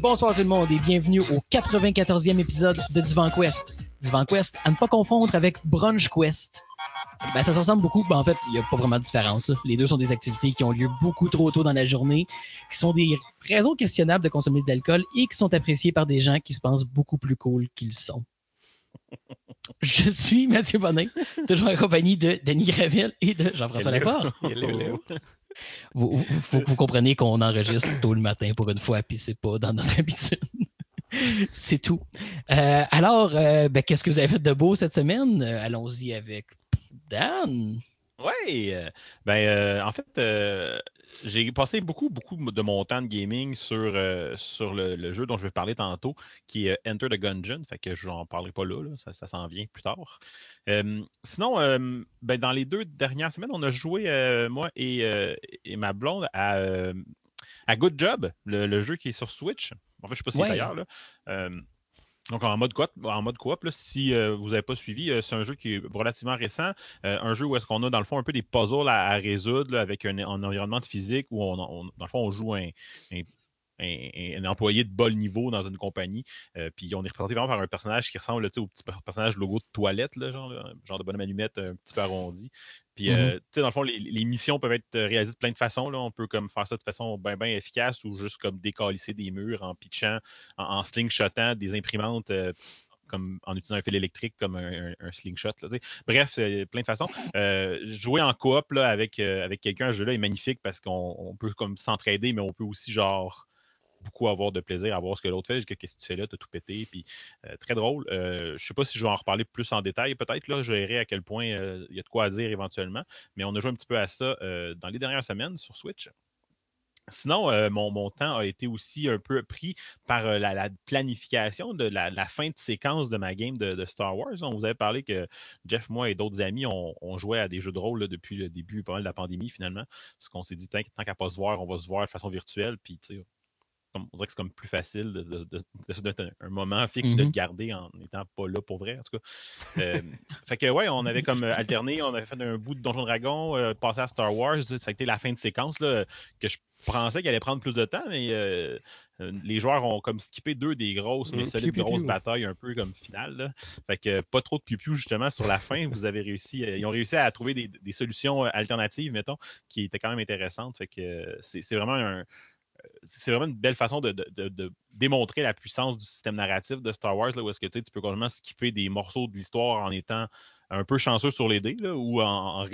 bonsoir tout le monde et bienvenue au 94e épisode de Divan Quest. Divan Quest, à ne pas confondre avec Brunch Quest. Ben, ça se ressemble beaucoup. Ben, en fait, il n'y a pas vraiment de différence. Les deux sont des activités qui ont lieu beaucoup trop tôt dans la journée, qui sont des raisons questionnables de consommer de l'alcool et qui sont appréciées par des gens qui se pensent beaucoup plus cool qu'ils sont. Je suis Mathieu Bonnet, toujours en compagnie de Denis Gravel et de Jean-François Laporte. Vous, vous, vous, vous comprenez qu'on enregistre tôt le matin pour une fois, puis c'est pas dans notre habitude. c'est tout. Euh, alors, euh, ben, qu'est-ce que vous avez fait de beau cette semaine? Euh, Allons-y avec Dan. Oui, ben en fait, j'ai passé beaucoup, beaucoup de mon temps de gaming sur, sur le, jeu dont je vais parler tantôt, qui est Enter the Gungeon. Fait que je n'en parlerai pas là, ça, ça s'en vient plus tard. sinon, ben, dans les deux dernières semaines, on a joué, moi et, et, ma blonde, à, à Good Job, le, jeu qui est sur Switch. En fait, je ne sais pas si c'est ailleurs. Là. Donc, en mode coop, en mode coop si euh, vous n'avez pas suivi, euh, c'est un jeu qui est relativement récent. Euh, un jeu où est-ce qu'on a, dans le fond, un peu des puzzles à, résoudre avec un, environnement de physique où, on, dans le fond, on joue un, employé de bas niveau dans une compagnie. puis on est représenté vraiment par un personnage qui ressemble au petit personnage logo de toilette, genre, genre de bonhomme allumette un petit peu arrondi. Puis, mmh tu sais, dans le fond, les, missions peuvent être réalisées de plein de façons. Là. On peut comme faire ça de façon bien, bien efficace ou juste comme décalisser des murs en pitchant, en, slingshotant des imprimantes. comme en utilisant un fil électrique comme un, slingshot. Bref, plein de façons. jouer en coop là, avec, avec quelqu'un, ce jeu-là est magnifique parce qu'on peut comme s'entraider, mais on peut aussi genre beaucoup avoir de plaisir à voir ce que l'autre fait. Qu'est-ce que tu fais là? Tu as tout pété. Puis, euh, très drôle. Euh, je ne sais pas si je vais en reparler plus en détail. Peut-être, là, je verrai à quel point euh, il y a de quoi à dire éventuellement. Mais on a joué un petit peu à ça dans les dernières semaines sur Switch. Sinon, mon, temps a été aussi un peu pris par la, planification de la, fin de séquence de ma game de, Star Wars. On vous avait parlé que Jeff, moi et d'autres amis, ont joué à des jeux de rôle depuis le début de la pandémie, finalement. Parce qu'on s'est dit, tant, tant qu'à pas se voir, on va se voir de façon virtuelle. Puis, on dirait que c'est comme plus facile de, de, un moment fixe de le mm-hmm. garder en n'étant pas là pour vrai, en tout cas. Euh, fait que ouais, on avait comme euh, alterné, on avait fait un bout de Donjon Dragon, euh, passé à Star Wars, ça a été la fin de séquence là, que je pensais qu'elle allait prendre plus de temps, mais les joueurs ont comme skippé deux des grosses, mais solides grosses batailles un peu comme finale. Fait que pas trop de piou justement sur la fin. Vous avez réussi, ils ont réussi à trouver des, des, solutions alternatives, mettons, qui étaient quand même intéressantes. Fait que c'est vraiment un, c'est vraiment une belle façon de, démontrer la puissance du système narratif de Star Wars, là, où est-ce que tu peux complètement skipper des morceaux de l'histoire en étant un peu chanceux sur les dés, ou en,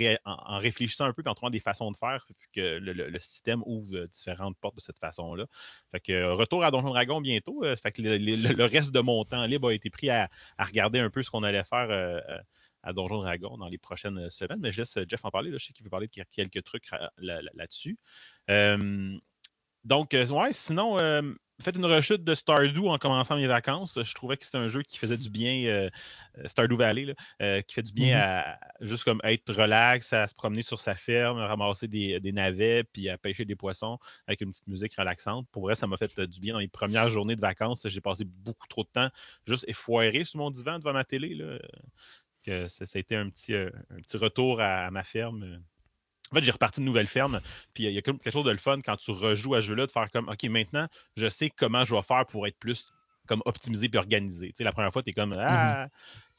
réfléchissant un peu et en trouvant des façons de faire, que le, système ouvre différentes portes de cette façon-là. Fait que euh, retour à Donjon Dragon bientôt. Euh, fait que le, reste de mon temps libre a été pris à, regarder un peu ce qu'on allait faire. Euh, à Donjon Dragon dans les prochaines semaines. Mais je laisse Jeff en parler. je sais qu'il veut parler de quelques trucs là-dessus. Euh, ouais, sinon, euh, faites une rechute de Stardew en commençant mes vacances. Je trouvais que c'était un jeu qui faisait du bien, euh, Stardew Valley, qui fait du bien mm-hmm. à juste comme être relax, à se promener sur sa ferme, à ramasser des, navets, puis à pêcher des poissons avec une petite musique relaxante. Pour vrai, ça m'a fait du bien dans les premières journées de vacances. J'ai passé beaucoup trop de temps juste effoiré sur mon divan devant ma télé. Là, que ça, a été un petit, un petit retour à ma ferme en fait, j'ai reparti de nouvelle ferme. Puis il y a quelque chose de le fun quand tu rejoues à ce jeu-là, de faire comme OK, maintenant, je sais comment je vais faire pour être plus comme optimisé puis organisé. Tu sais, la première fois, tu es comme mmh Ah!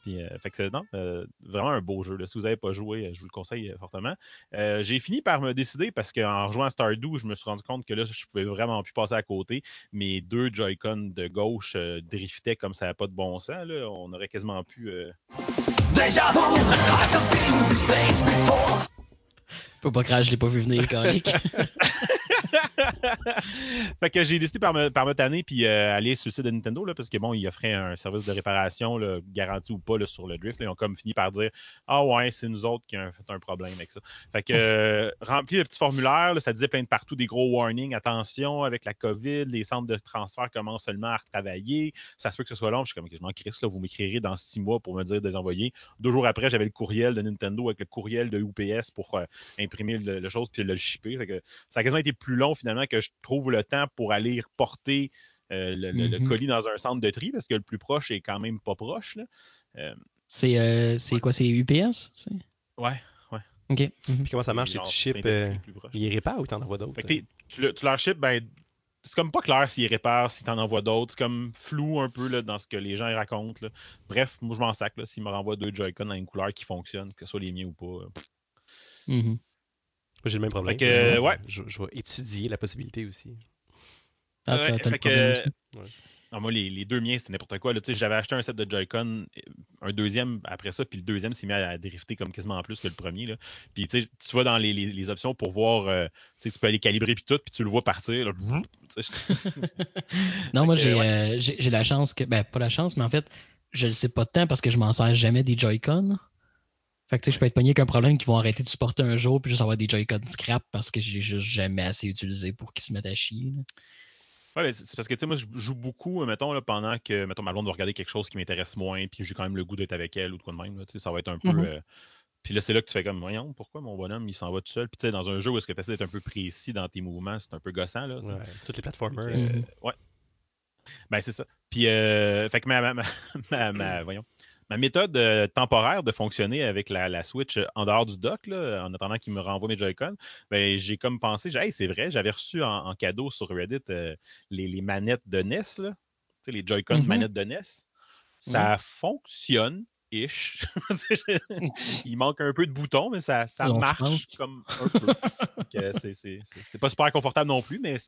Puis, euh, fait que non, euh, vraiment un beau jeu. Si vous n'avez pas joué, je vous le conseille euh, fortement. j'ai fini par me décider parce qu'en rejoignant à Stardew, je me suis rendu compte que là, je pouvais vraiment plus passer à côté. Mes deux Joy-Con de gauche driftaient comme ça n'avait pas de bon sens. Là. On aurait quasiment pu. Déjà Faut pas cracher, je l'ai pas vu venir, fait que j'ai décidé par me, par me tanner puis euh, aller sur le site de Nintendo là, parce que bon, il offrait un service de réparation là, garanti ou pas là, sur le drift. Là, ils ont comme fini par dire Ah ouais, c'est nous autres qui avons fait un problème avec ça. Fait que euh, rempli le petit formulaire, ça disait plein de partout des gros warnings. Attention, avec la COVID, les centres de transfert commencent seulement à retravailler. Ça se peut que ce soit long. Je suis comme je m'en là, vous m'écrirez dans six mois pour me dire de les envoyer. Deux jours après, j'avais le courriel de Nintendo avec le courriel de UPS pour euh, imprimer le, chose puis le shipper. Fait que ça a quasiment été plus long finalement que je trouve le temps pour aller reporter euh, le, mm-hmm. colis dans un centre de tri parce que le plus proche est quand même pas proche. Euh, c'est euh, quoi? C'est UPS? Ouais, ouais. OK. Mm-hmm. Puis comment ça marche? C'est tu ship, il répare ou tu en envoies d'autres? Tu, tu, leur ship, ben, c'est comme pas clair s'il répare, s'il t'en envoie d'autres. C'est comme flou un peu là, dans ce que les gens racontent. Bref, moi je m'en sac s'il me renvoie deux Joy-Con dans une couleur qui fonctionne, que ce soit les miens ou pas. Mm-hmm. Moi j'ai le même problème. ouais. je, vais étudier la possibilité aussi. Ah, ouais, ah, moi, les, deux miens, c'était n'importe quoi. J'avais acheté un set de Joy-Con, un deuxième après ça, puis le deuxième s'est mis à drifter comme quasiment plus que le premier. Là. Puis tu vas dans les, options pour voir, euh, tu peux aller calibrer puis tout, puis tu le vois partir. non, moi, euh, j'ai la chance que, ben, pas la chance, mais en fait, je ne sais pas de temps parce que je m'en sers jamais des Joy-Con. Fait que je peux être pogné qu'un problème qu'ils vont arrêter de supporter un jour puis juste avoir des Joy-Con scrap parce que j'ai juste jamais assez utilisé pour qu'ils se mettent à chier. Ouais, c'est parce que tu sais, moi, je joue beaucoup, mettons, là, pendant que mettons, ma blonde va regarder quelque chose qui m'intéresse moins, puis j'ai quand même le goût d'être avec elle ou de quoi de même. Là, ça va être un peu. Mm-hmm. Euh, puis là, c'est là que tu fais comme, voyons, pourquoi mon bonhomme, il s'en va tout seul? Puis tu sais, dans un jeu où est-ce que tu essaies d'être un peu précis dans tes mouvements, c'est un peu gossant. Là, ouais, toutes les plateformes. Euh. Ouais. Ben, c'est ça. Puis, euh, fait que ma, ma, ma, voyons, ma méthode euh, temporaire de fonctionner avec la, Switch euh, en dehors du dock, en attendant qu'il me renvoie mes Joy-Con, ben, j'ai comme pensé, hey, c'est vrai, j'avais reçu en, cadeau sur Reddit euh, les, manettes de NES, les Joy-Con mm-hmm. manettes de NES. Ça fonctionne. Ish. Il manque un peu de boutons, mais ça, ça marche comme un peu. c'est pas super confortable non plus, mais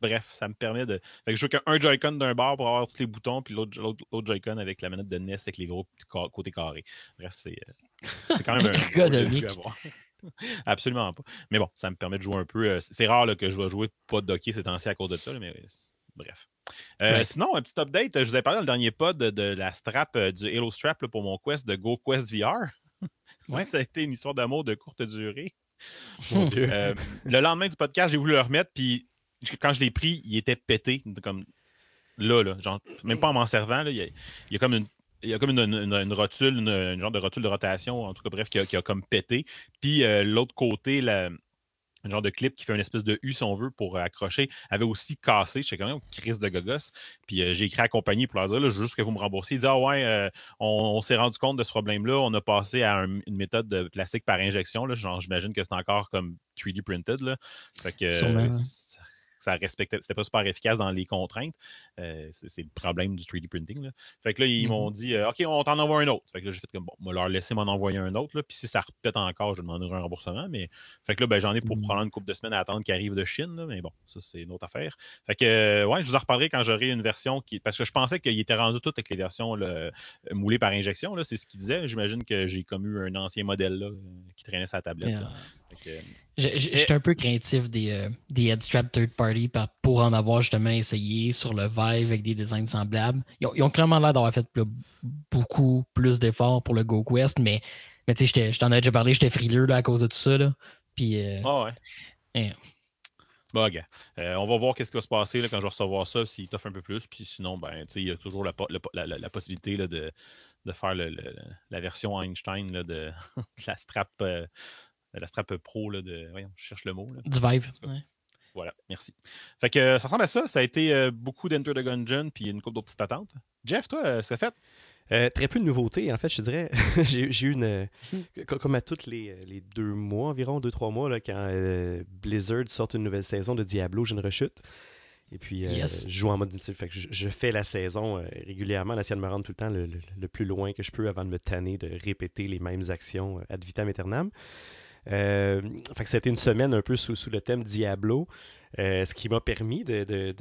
bref, ça me permet de. Fait que je joue qu'un Joy-Con d'un bar pour avoir tous les boutons, puis l'autre Joy-Con avec la manette de NES avec les gros côtés carrés. Bref, c'est euh, quand même un jeu Absolument pas. Mais bon, ça me permet de jouer un peu. Euh, c'est rare que je vais jouer pas de docké ces temps-ci à cause de ça, mais bref. Euh, sinon, un petit update. Je vous ai parlé dans le dernier pod de, la strap, du Halo Strap pour mon Quest de Go Quest VR. ça a été une histoire d'amour de courte durée. le lendemain du podcast, j'ai voulu le remettre, puis quand je l'ai pris, il était pété, comme là, là genre, même pas en m'en servant, là, il, y a, comme une. Il y a comme une, rotule, une, genre de rotule de rotation, en tout cas, bref, qui a, comme pété. Puis euh, l'autre côté, un genre de clip qui fait une espèce de U, si on veut, pour accrocher, avait aussi cassé. Je sais quand même, crise de gogos. Puis euh, j'ai écrit à compagnie pour leur dire, je veux juste que vous me remboursez. Ils disent, ah ouais, euh, on, s'est rendu compte de ce problème-là. On a passé à une méthode de plastique par injection. Là. Genre, j'imagine que c'est encore comme 3D printed. Là. Fait que, ça respectait, c'était pas super efficace dans les contraintes. Euh, c'est, le problème du 3D printing. Fait que là, ils m'ont mm-hmm. dit euh, OK, on t'en envoie un autre. Fait que là, j'ai fait comme bon, leur laisser m'en envoyer un autre. Là, puis si ça répète encore, je demanderai un remboursement. Mais fait que là, ben, j'en ai pour mm-hmm. prendre une couple de semaines à attendre qu'il arrive de Chine. mais bon, ça, c'est une autre affaire. Fait que euh, ouais, je vous en reparlerai quand j'aurai une version qui. Parce que je pensais qu'il était rendu tout avec les versions moulées par injection. Là, c'est ce qu'il disait. J'imagine que j'ai comme eu un ancien modèle là, qui traînait sa tablette. J'étais un peu craintif des, euh, des headstrap third party pour en avoir justement essayé sur le Vive avec des designs semblables. Ils ont, clairement l'air d'avoir fait beaucoup plus d'efforts pour le GoQuest, mais, mais tu sais, je t'en ai déjà parlé, j'étais frileux là, à cause de tout ça. Là. Puis, euh, ah ouais. Hein. Bon, gars, euh, on va voir qu'est-ce qui va se passer là, quand je vais recevoir ça, s'il t'offre un peu plus. Puis sinon, ben, il y a toujours la, la, possibilité là, de, de, faire le, la version Einstein là, de, la strap la strap pro là, de. Voyons, je cherche le mot. Du Vive. Voilà, merci. Fait que euh, ça ressemble à ça. Ça a été euh, beaucoup d'Enter the Gungeon puis une couple d'autres petites patentes. Jeff, toi, euh, ça fait? très peu de nouveautés. En fait, je dirais, j'ai eu une. comme à tous les, les, deux mois environ, deux, trois mois, là, quand Blizzard sort une nouvelle saison de Diablo, j'ai une rechute. Et puis, je joue en mode. Fait que je, fais la saison régulièrement, la de me rendre tout le temps le, le, plus loin que je peux avant de me tanner de répéter les mêmes actions ad vitam aeternam. Euh, fait que c'était une semaine un peu sous, le thème Diablo, euh, ce qui m'a permis de,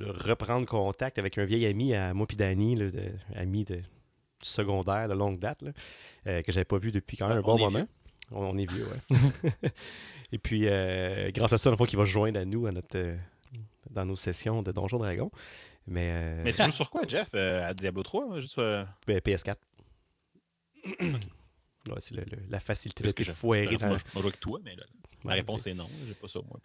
reprendre contact avec un vieil ami à moi Danny, ami de secondaire de longue date, là, euh, que j'avais pas vu depuis quand même un bon moment. On, est vieux, ouais. Et puis, grâce à ça, il faut qu'il va se joindre à nous à notre, dans nos sessions de Donjon Dragon. Mais, Mais tu joues sur quoi, Jeff À Diablo 3 juste, PS4. C'est la facilité de foirer. Dans... Moi, je joue avec toi, mais la réponse est non. J'ai pas ça au moins.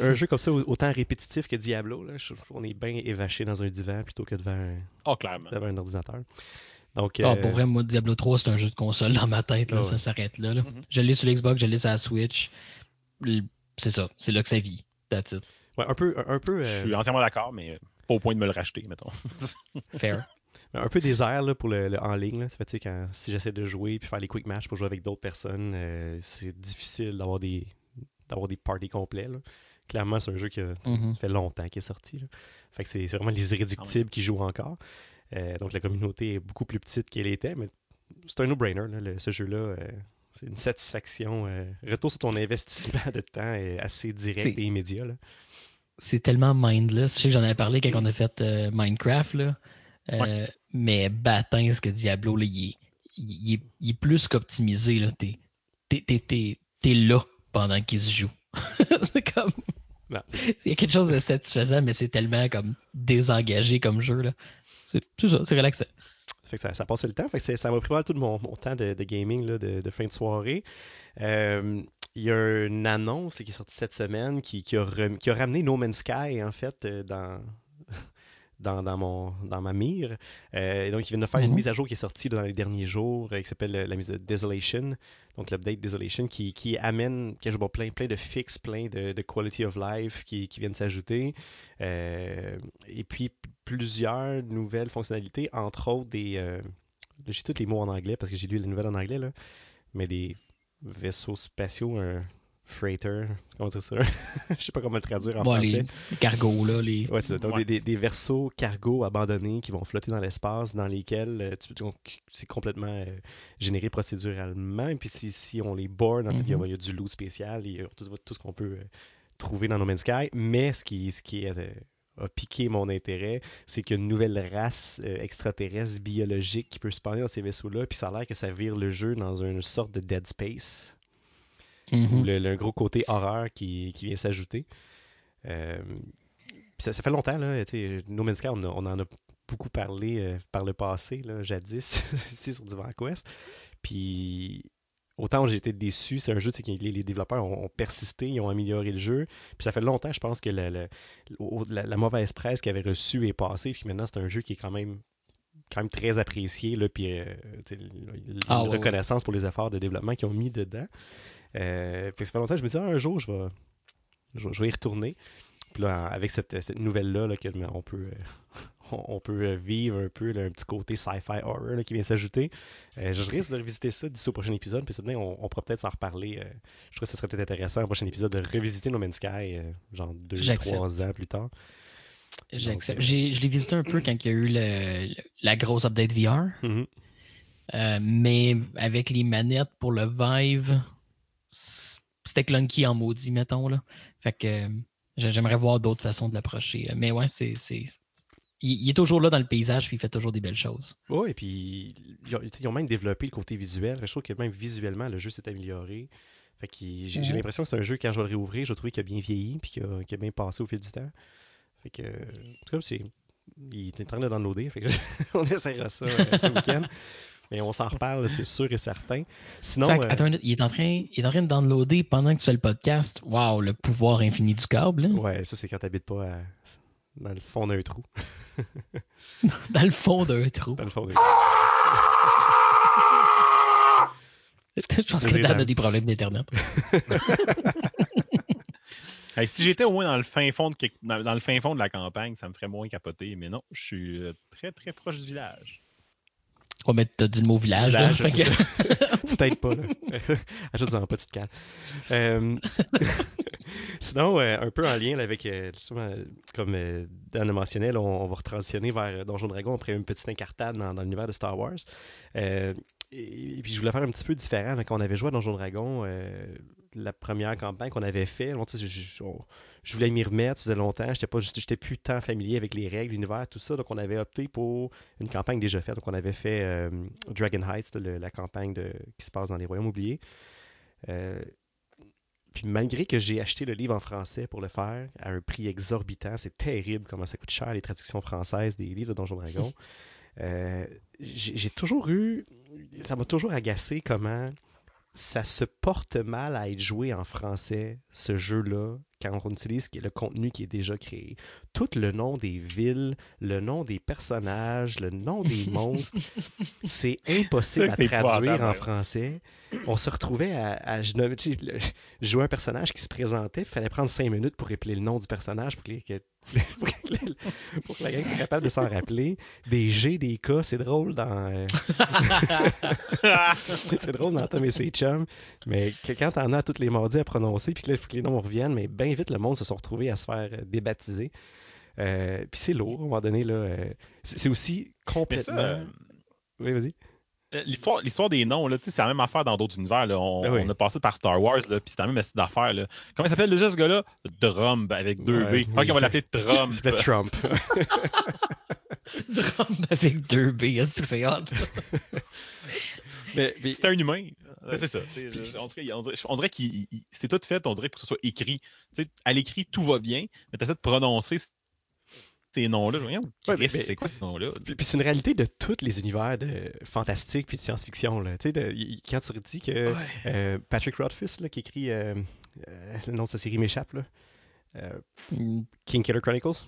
Un, jeu comme ça, autant répétitif que Diablo, là, je trouve qu'on est bien évaché dans un divan plutôt que devant un, oh, clairement. devant un ordinateur. Donc, ah, Pour euh, vrai, moi, Diablo 3, c'est un jeu de console dans ma tête. Là, Ça s'arrête là. Mm-hmm. Je l'ai sur l'Xbox, je l'ai sur la Switch. C'est ça. C'est là que ça vit. That's it. Ouais, un peu. Un peu Je suis euh, entièrement d'accord, mais pas au point de me le racheter, mettons. Fair un peu désert là, pour le, en ligne. Là. Ça fait, quand, si j'essaie de jouer puis faire les quick match pour jouer avec d'autres personnes, euh, c'est difficile d'avoir des d'avoir des parties complets. clairement, c'est un jeu qui a, Mhm. ça fait longtemps qu'il est sorti. là. Fait que c'est c'est vraiment les irréductibles qui jouent encore. Euh, donc la communauté est beaucoup plus petite qu'elle était, mais c'est un no-brainer, là, le- ce jeu-là. euh, c'est une satisfaction. euh, retour sur ton investissement de temps est assez direct C'est- et immédiat. là. C'est tellement mindless. Je sais que j'en avais parlé quand on a fait euh, Minecraft, là. Euh, Mais Batin, ce que Diablo, là, il, est, il, est, il est plus qu'optimisé. T'es t'es là pendant qu'il se joue. c'est comme. Il y a quelque chose de satisfaisant, mais c'est tellement comme désengagé comme jeu. C'est ça, c'est relaxant. Ça fait que ça, ça passait le temps. Fait que c'est- ça m'a pris mal tout mon, mon temps de, de gaming là, de, de fin de soirée. Euh, Il y a une annonce qui est sortie cette semaine qui, qui a, rem- qui a ramené No Man's Sky, en fait, euh, dans, dans, dans, mon, dans ma mire. Euh, donc, ils viennent de faire une Mhm. mise à jour qui est sortie dans les derniers jours, euh, qui s'appelle euh, la mise de Desolation. Donc, l'update Desolation qui, qui amène qui ajoute plein, plein de fixes, plein de, de quality of life qui, qui viennent s'ajouter. Euh, et puis, plusieurs nouvelles fonctionnalités, entre autres des. j'ai tous les mots en anglais parce que j'ai lu les nouvelles en anglais, là, mais des vaisseaux spatiaux, un freighter, comment dire ça? Je sais pas comment le traduire en français. les, cargos, là, les. Ouais, c'est ça. Donc, Ouais. des, des, des versos cargo abandonnés qui vont flotter dans l'espace, dans lesquels euh, c'est complètement euh, généré procéduralement. Et puis, si, si on les board, en fait, il y a- Mhm. il y, a du loot spécial, y a tout, tout ce qu'on peut euh, trouver dans No Man's Sky. Mais ce qui, ce qui est, euh, a piqué mon intérêt, c'est qu'il y a une nouvelle race euh, extraterrestre biologique qui peut se spawner dans ces vaisseaux-là. Puis, ça a l'air que ça vire le jeu dans une sorte de Dead Space Mhm. ou le, le gros côté horreur qui, qui vient s'ajouter. Euh, ça, ça fait longtemps, là. No Man's Sky, on, a- on en a beaucoup parlé euh, par le passé, là, jadis, ici sur Divan Quest. Puis autant j'ai été déçu, c'est un jeu que les, les développeurs ont, ont persisté, ils ont amélioré le jeu. Puis ça fait longtemps, je pense, que la, la- au- la- la mauvaise presse qu'ils avaient reçue est passée. Puis maintenant, c'est un jeu qui est quand même quand même très apprécié là, puis euh, Ah, une ouais, reconnaissance pour les efforts de développement qu'ils ont mis dedans. Euh, fait que ça fait longtemps que je me dis, ah, un jour, je vais, je, vais- je vais y retourner. Puis là, avec cette, cette nouvelle-là, là, on peut, euh, on, on peut euh, vivre un peu là, un petit côté sci-fi horror là, qui vient s'ajouter. Euh, je risque de revisiter ça d'ici au prochain épisode. Puis ça, on, on pourra peut-être s'en reparler. euh, je trouve que ce serait peut-être intéressant au prochain épisode de revisiter No Man's Sky, euh, genre deux, trois ans plus tard. J'accepte. Je l'ai visité un peu quand il y a eu le- le- la grosse update VR. Mhm. Euh, mais avec les manettes pour le Vive, c'était clunky en maudit, mettons. Là. Fait que euh, j'ai- j'aimerais voir d'autres façons de l'approcher. Mais ouais, c'est. Il, il est toujours là dans le paysage puis il fait toujours des belles choses. Ouais, et puis ils ont, ils même développé le côté visuel. Je trouve que même visuellement, le jeu s'est amélioré. Fait que j'ai l'impression que c'est un jeu, quand je vais le réouvrir, je vais trouver qu'il a bien vieilli puis qu'il a, bien passé au fil du temps. Fait que, en tout cas. Il est en train de downloader. Fait que on essaiera ça euh, ce week-end. Mais on s'en reparle, c'est sûr et certain. Sinon. Sac, euh, attends une minute, il est, en train, il est en train de downloader pendant que tu fais le podcast. Waouh, le pouvoir infini du câble. hein? ouais, ça, c'est quand t'habites pas à- dans le fond d'un trou. Dans le fond d'un trou. Dans le fond d'un trou. Je pense que Dan a des problèmes d'Internet. Hey, si j'étais au moins dans le fin fond de quelque- dans dans le fin fond de la campagne, ça me ferait moins capoter. Mais non, je suis euh, très très proche du village. Ouais, mais t'as dit le mot village. que- tu t'aides pas. Ajoute-en pas, tu te calmes. Euh, Sinon, euh, un peu en lien là, avec, euh, comme euh, Dan le mentionnait, là, on, on va retransitionner vers Donjon Dragon après une petite incartade dans, dans l'univers de Star Wars. Et, et puis, je voulais faire un petit peu différent. Quand on avait joué à Donjon Dragon, la première campagne qu'on avait fait, je, je- on- je voulais m'y remettre, ça faisait longtemps, j'étais pas j'étais plus tant familier avec les règles, l'univers, tout ça, donc on avait opté pour une campagne déjà faite. Donc on avait fait euh, Dragon Heights, le- la campagne de, qui se passe dans les royaumes oubliés. Euh, puis malgré que j'ai acheté le livre en français pour le faire à un prix exorbitant, c'est terrible comment ça coûte cher les traductions françaises des livres de Donjon Dragon. euh, j'ai toujours eu, ça m'a toujours agacé comment ça se porte mal à être joué en français, ce jeu-là, quand on utilise le contenu qui est déjà créé. Tout le nom des villes, le nom des personnages, le nom des monstres, c'est impossible à traduire en ouais. français. On se retrouvait à, jouais un personnage qui se présentait, il fallait prendre cinq minutes pour épeler le nom du personnage pour que, pour que les- pour que la gang soit capable de s'en rappeler. Des G, des K, c'est drôle dans... euh, c'est drôle dans Tom et ses chums, mais que quand t'en as tous les mardis à prononcer, puis que là, il faut que les noms reviennent, mais bien vite, le monde se sont retrouvés à se faire euh, débaptiser. Euh, puis c'est lourd, à un moment donné. là. euh, c'est aussi complètement. ça, euh, Oui, vas-y. l'histoire, l'histoire des noms, là, tu sais, c'est la même affaire dans d'autres univers. là. On, Ben oui. on a passé par Star Wars, là, puis c'est la même d'affaires. là. Comment il s'appelle déjà ce gars-là? Drum avec deux Ouais, B. oui, ok, on va l'appeler Trump. C'est le Trump. Drum avec deux B, est-ce que c'est hot? mais, mais- C'est un humain. Ouais, c'est ça. je- On dirait, dirait- qu'il il- c'est tout fait, on dirait pour que ce soit écrit. Tu sais, à l'écrit, tout va bien, mais tu essaies de prononcer ces noms-là. Ouais, c'est quoi ce nom-là? Puis, puis c'est une réalité de tous les univers de fantastique puis de science-fiction. là. Tu sais, de- y- quand tu dis que Ouais. euh, Patrick Rothfuss, là, qui écrit euh, euh, le nom de sa série m'échappe, là, King Killer Chronicles,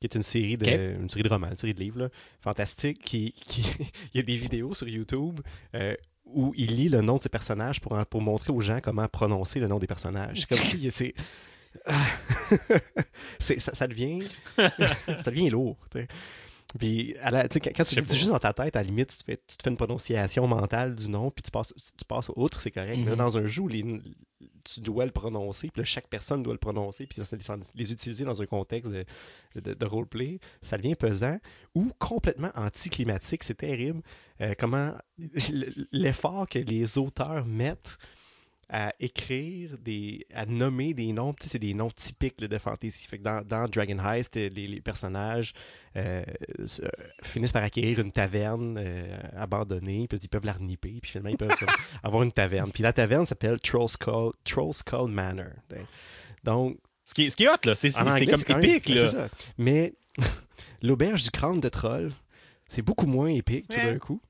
qui est une série de, une série de romans, une série de livres, là, fantastique, qui, qui il y a des vidéos sur YouTube euh, où il lit le nom de ses personnages pour, pour montrer aux gens comment prononcer le nom des personnages. C'est comme si c'est... Ah. C'est- ça, ça devient ça devient lourd. Puis, à la- quand, quand tu le dis juste dans ta tête, à la limite, tu te fais, tu te fais une prononciation mentale du nom, puis tu passes, tu passes outre, c'est correct. Mais là, Mhm. dans un jeu, où les- tu dois le prononcer, puis là, chaque personne doit le prononcer, puis les utiliser dans un contexte de, de, de roleplay, ça devient pesant ou complètement anticlimatique. C'est terrible. Euh, comment l'effort que les auteurs mettent à écrire des à nommer des noms tu sais c'est des noms typiques là, de fantasy fait que dans, dans Dragon Heist les, les personnages euh, se- finissent par acquérir une taverne euh, abandonnée puis ils peuvent la reniper puis finalement ils peuvent comme, avoir une taverne puis la taverne s'appelle Troll Skull, Troll Skull Manor donc Ce qui est, ce qui est hot, là, c'est comme même- épique. là. ça. Mais l'auberge du crâne de troll, c'est beaucoup moins épique tout d'un coup.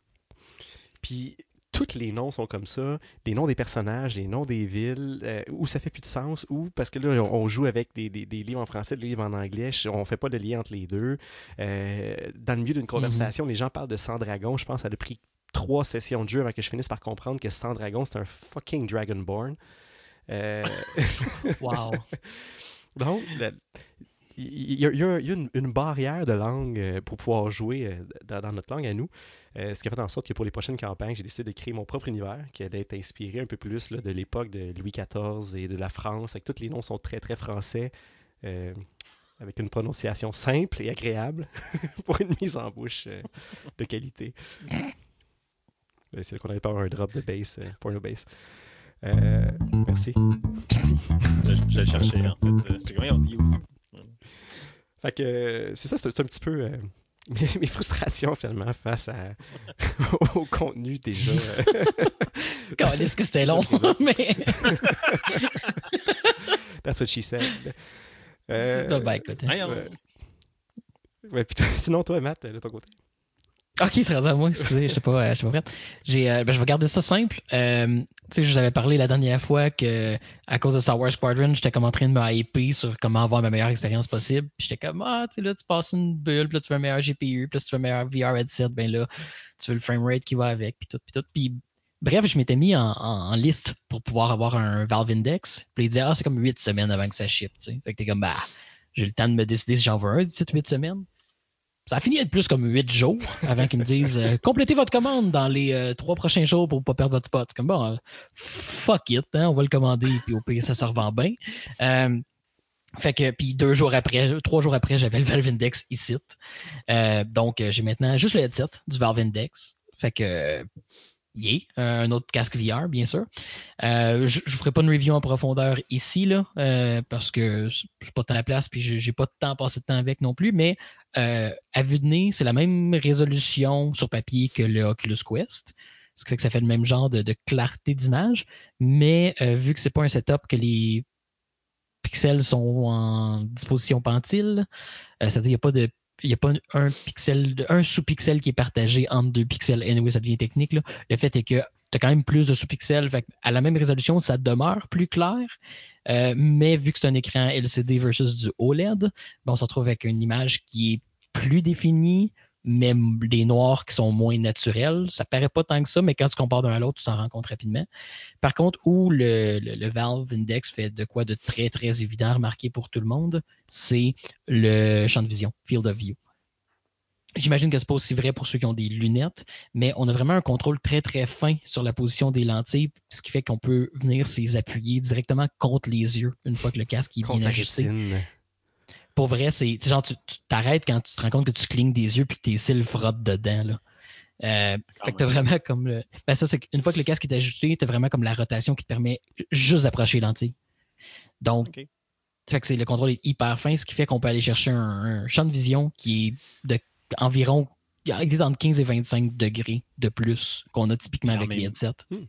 Puis tous les noms sont comme ça, les noms des personnages, les noms des villes, euh, où ça fait plus de sens, ou parce que là, on joue avec des, des- des livres en français, des livres en anglais, on fait pas de lien entre les deux. Euh, dans le milieu d'une conversation, les gens parlent de Sans Dragon, je pense que ça a pris trois sessions de jeu avant que je finisse par comprendre que Sans Dragon, c'est un fucking Dragonborn. Euh, Wow. donc, il y, a, y y une, une barrière de langue euh, pour pouvoir jouer dans, dans notre langue à nous. Euh, ce qui a fait en sorte que pour les prochaines campagnes, j'ai décidé de créer mon propre univers qui allait être inspiré un peu plus là, de l'époque de Louis XIV et de la France. Avec tous les noms sont très très français, euh, avec une prononciation simple et agréable pour une mise en bouche euh, de qualité. C'est qu'on avait pas un drop de bass, porno bass. Merci. Je, je le cherchais, en fait. Fait que c'est ça, c'est un petit peu mes, mes frustrations finalement face à, au contenu déjà. euh, Calisse que c'était long, mais. That's what she said. Euh, Toi, ben, écoute. hein. Voyons. ouais. Toi- sinon, toi, Matt, de ton côté? Ok, c'est rendu à moi, excusez, je pas, euh, pas prête. Euh, ben, je vais garder ça simple. Euh, je vous avais parlé la dernière fois que à cause de Star Wars Squadron, j'étais comme en train de me hyper sur comment avoir ma meilleure expérience possible. J'étais comme, ah, tu là, tu passes une bulle, puis tu veux un meilleur GPU, puis là, si tu veux un meilleur VR headset, ben là, tu veux le framerate qui va avec, puis tout, puis tout. Puis bref, je m'étais mis en, en- liste pour pouvoir avoir un Valve Index. Puis il disait, ah, c'est comme 8 semaines avant que ça ship, tu sais. Fait que t'es comme, bah, j'ai le temps de me décider si j'en veux un d'ici 8 semaines. Ça a fini d'être plus comme 8 jours avant qu'ils me disent euh, complétez votre commande dans les euh, trois prochains jours pour ne pas perdre votre spot. Comme bon, euh, fuck it, hein, on va le commander puis au pire ça se revend bien. Fait que puis deux jours après, trois jours après, j'avais le Valve Index ici. Donc j'ai maintenant juste le headset du Valve Index. Fait que yeah, un autre casque VR, bien sûr. Je ne ferai pas une review en profondeur ici, là, parce que c'est pas tant la place, puis j'ai pas de temps à passer de temps avec non plus, mais euh, à vue de nez, c'est la même résolution sur papier que le Oculus Quest. Ce qui fait que ça fait le même genre de, clarté d'image, mais euh, vu que c'est pas un setup que les pixels sont en disposition pentile, euh, c'est-à-dire qu'il n'y a pas de a pas un pixel, un sous-pixel qui est partagé entre deux pixels. Anyway, ça devient technique. Là. Le fait est que tu as quand même plus de sous-pixels. À la même résolution, ça demeure plus clair. Euh, mais vu que c'est un écran LCD versus du OLED, ben, on se retrouve avec une image qui est plus définie, mais des noirs qui sont moins naturels. Ça paraît pas tant que ça, mais quand tu compares d'un à l'autre, tu t'en rends compte rapidement. Par contre, où le, le, Valve Index fait de quoi de très, très évident, remarqué pour tout le monde, c'est le champ de vision, field of view. J'imagine que c'est pas aussi vrai pour ceux qui ont des lunettes, mais on a vraiment un contrôle très très fin sur la position des lentilles, ce qui fait qu'on peut venir s'y appuyer directement contre les yeux une fois que le casque est bien ajusté. Pour vrai, c'est genre tu t'arrêtes quand tu te rends compte que tu clignes des yeux puis que tes cils frottent dedans. Là. Euh, fait que t'as vraiment comme le. Ben ça, c'est une fois que le casque est ajusté, t'as vraiment comme la rotation qui te permet juste d'approcher les lentilles. Donc, fait que c'est le contrôle est hyper fin, ce qui fait qu'on peut aller chercher un, champ de vision qui est de environ entre 15 et 25 degrés de plus qu'on a typiquement avec les headsets. Hmm.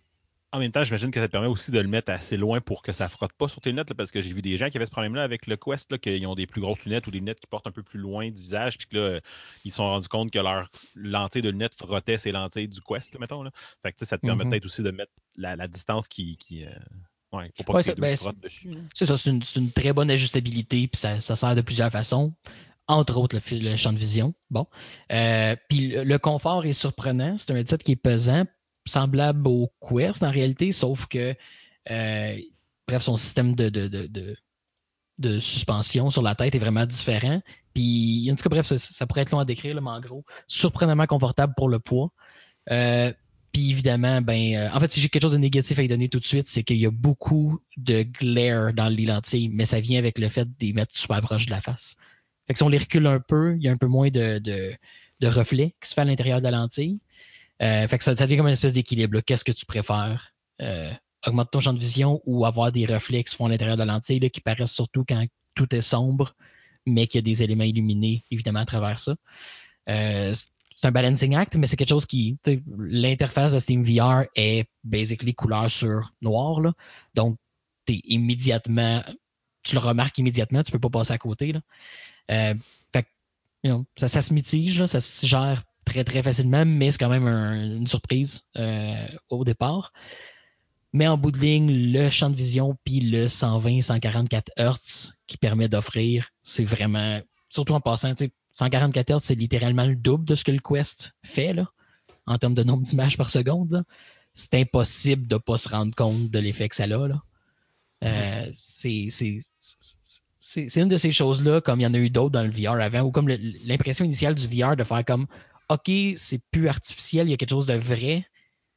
En même temps, j'imagine que ça te permet aussi de le mettre assez loin pour que ça ne frotte pas sur tes lunettes, parce que j'ai vu des gens qui avaient ce problème-là avec le Quest, qu'ils ont des plus grosses lunettes ou des lunettes qui portent un peu plus loin du visage, puis que là, ils se sont rendus compte que leur lentille de lunettes frottait ces lentilles du Quest, mettons. Là. Fait que ça te permet mm-hmm. peut-être aussi de mettre la, distance qui. qui euh, Ouais, pour pas que ben, dessus. C'est ça, c'est une, très bonne ajustabilité, puis ça, sert de plusieurs façons entre autres le, champ de vision. Bon. Euh, puis le, confort est surprenant. C'est un headset qui est pesant, semblable au Quest en réalité, sauf que, euh, bref, son système de, de, suspension sur la tête est vraiment différent. Puis, en tout cas, bref, ça, pourrait être long à décrire, mais en gros, surprenamment confortable pour le poids. Euh, puis évidemment, ben, en fait, si j'ai quelque chose de négatif à y donner tout de suite, c'est qu'il y a beaucoup de glare dans les lentilles, mais ça vient avec le fait de les mettre super proche de la face. Fait que si on les recule un peu, il y a un peu moins de, de, reflets qui se fait à l'intérieur de la lentille. Euh, fait que ça, devient comme une espèce d'équilibre. Qu'est-ce que tu préfères? Euh, augmenter ton champ de vision ou avoir des reflets qui se font à l'intérieur de la lentille qui paraissent surtout quand tout est sombre, mais qu'il y a des éléments illuminés, évidemment, à travers ça. Euh, c'est un balancing act, mais c'est quelque chose qui. L'interface de Steam VR est basically couleur sur noir. Là. Donc, es immédiatement. Tu le remarques immédiatement, tu peux pas passer à côté. Là. Fait ça, se mitige, ça se gère très, très facilement, mais c'est quand même une surprise euh, au départ. Mais en bout de ligne, le champ de vision puis le 120-144 Hz qui permet d'offrir, c'est vraiment, surtout en passant, 144 Hz, c'est littéralement le double de ce que le Quest fait là, en termes de nombre d'images par seconde. C'est impossible de ne pas se rendre compte de l'effet que ça a. Là. Euh, c'est une de ces choses-là, comme il y en a eu d'autres dans le VR avant, ou comme l'impression initiale du VR de faire comme OK, c'est plus artificiel, il y a quelque chose de vrai,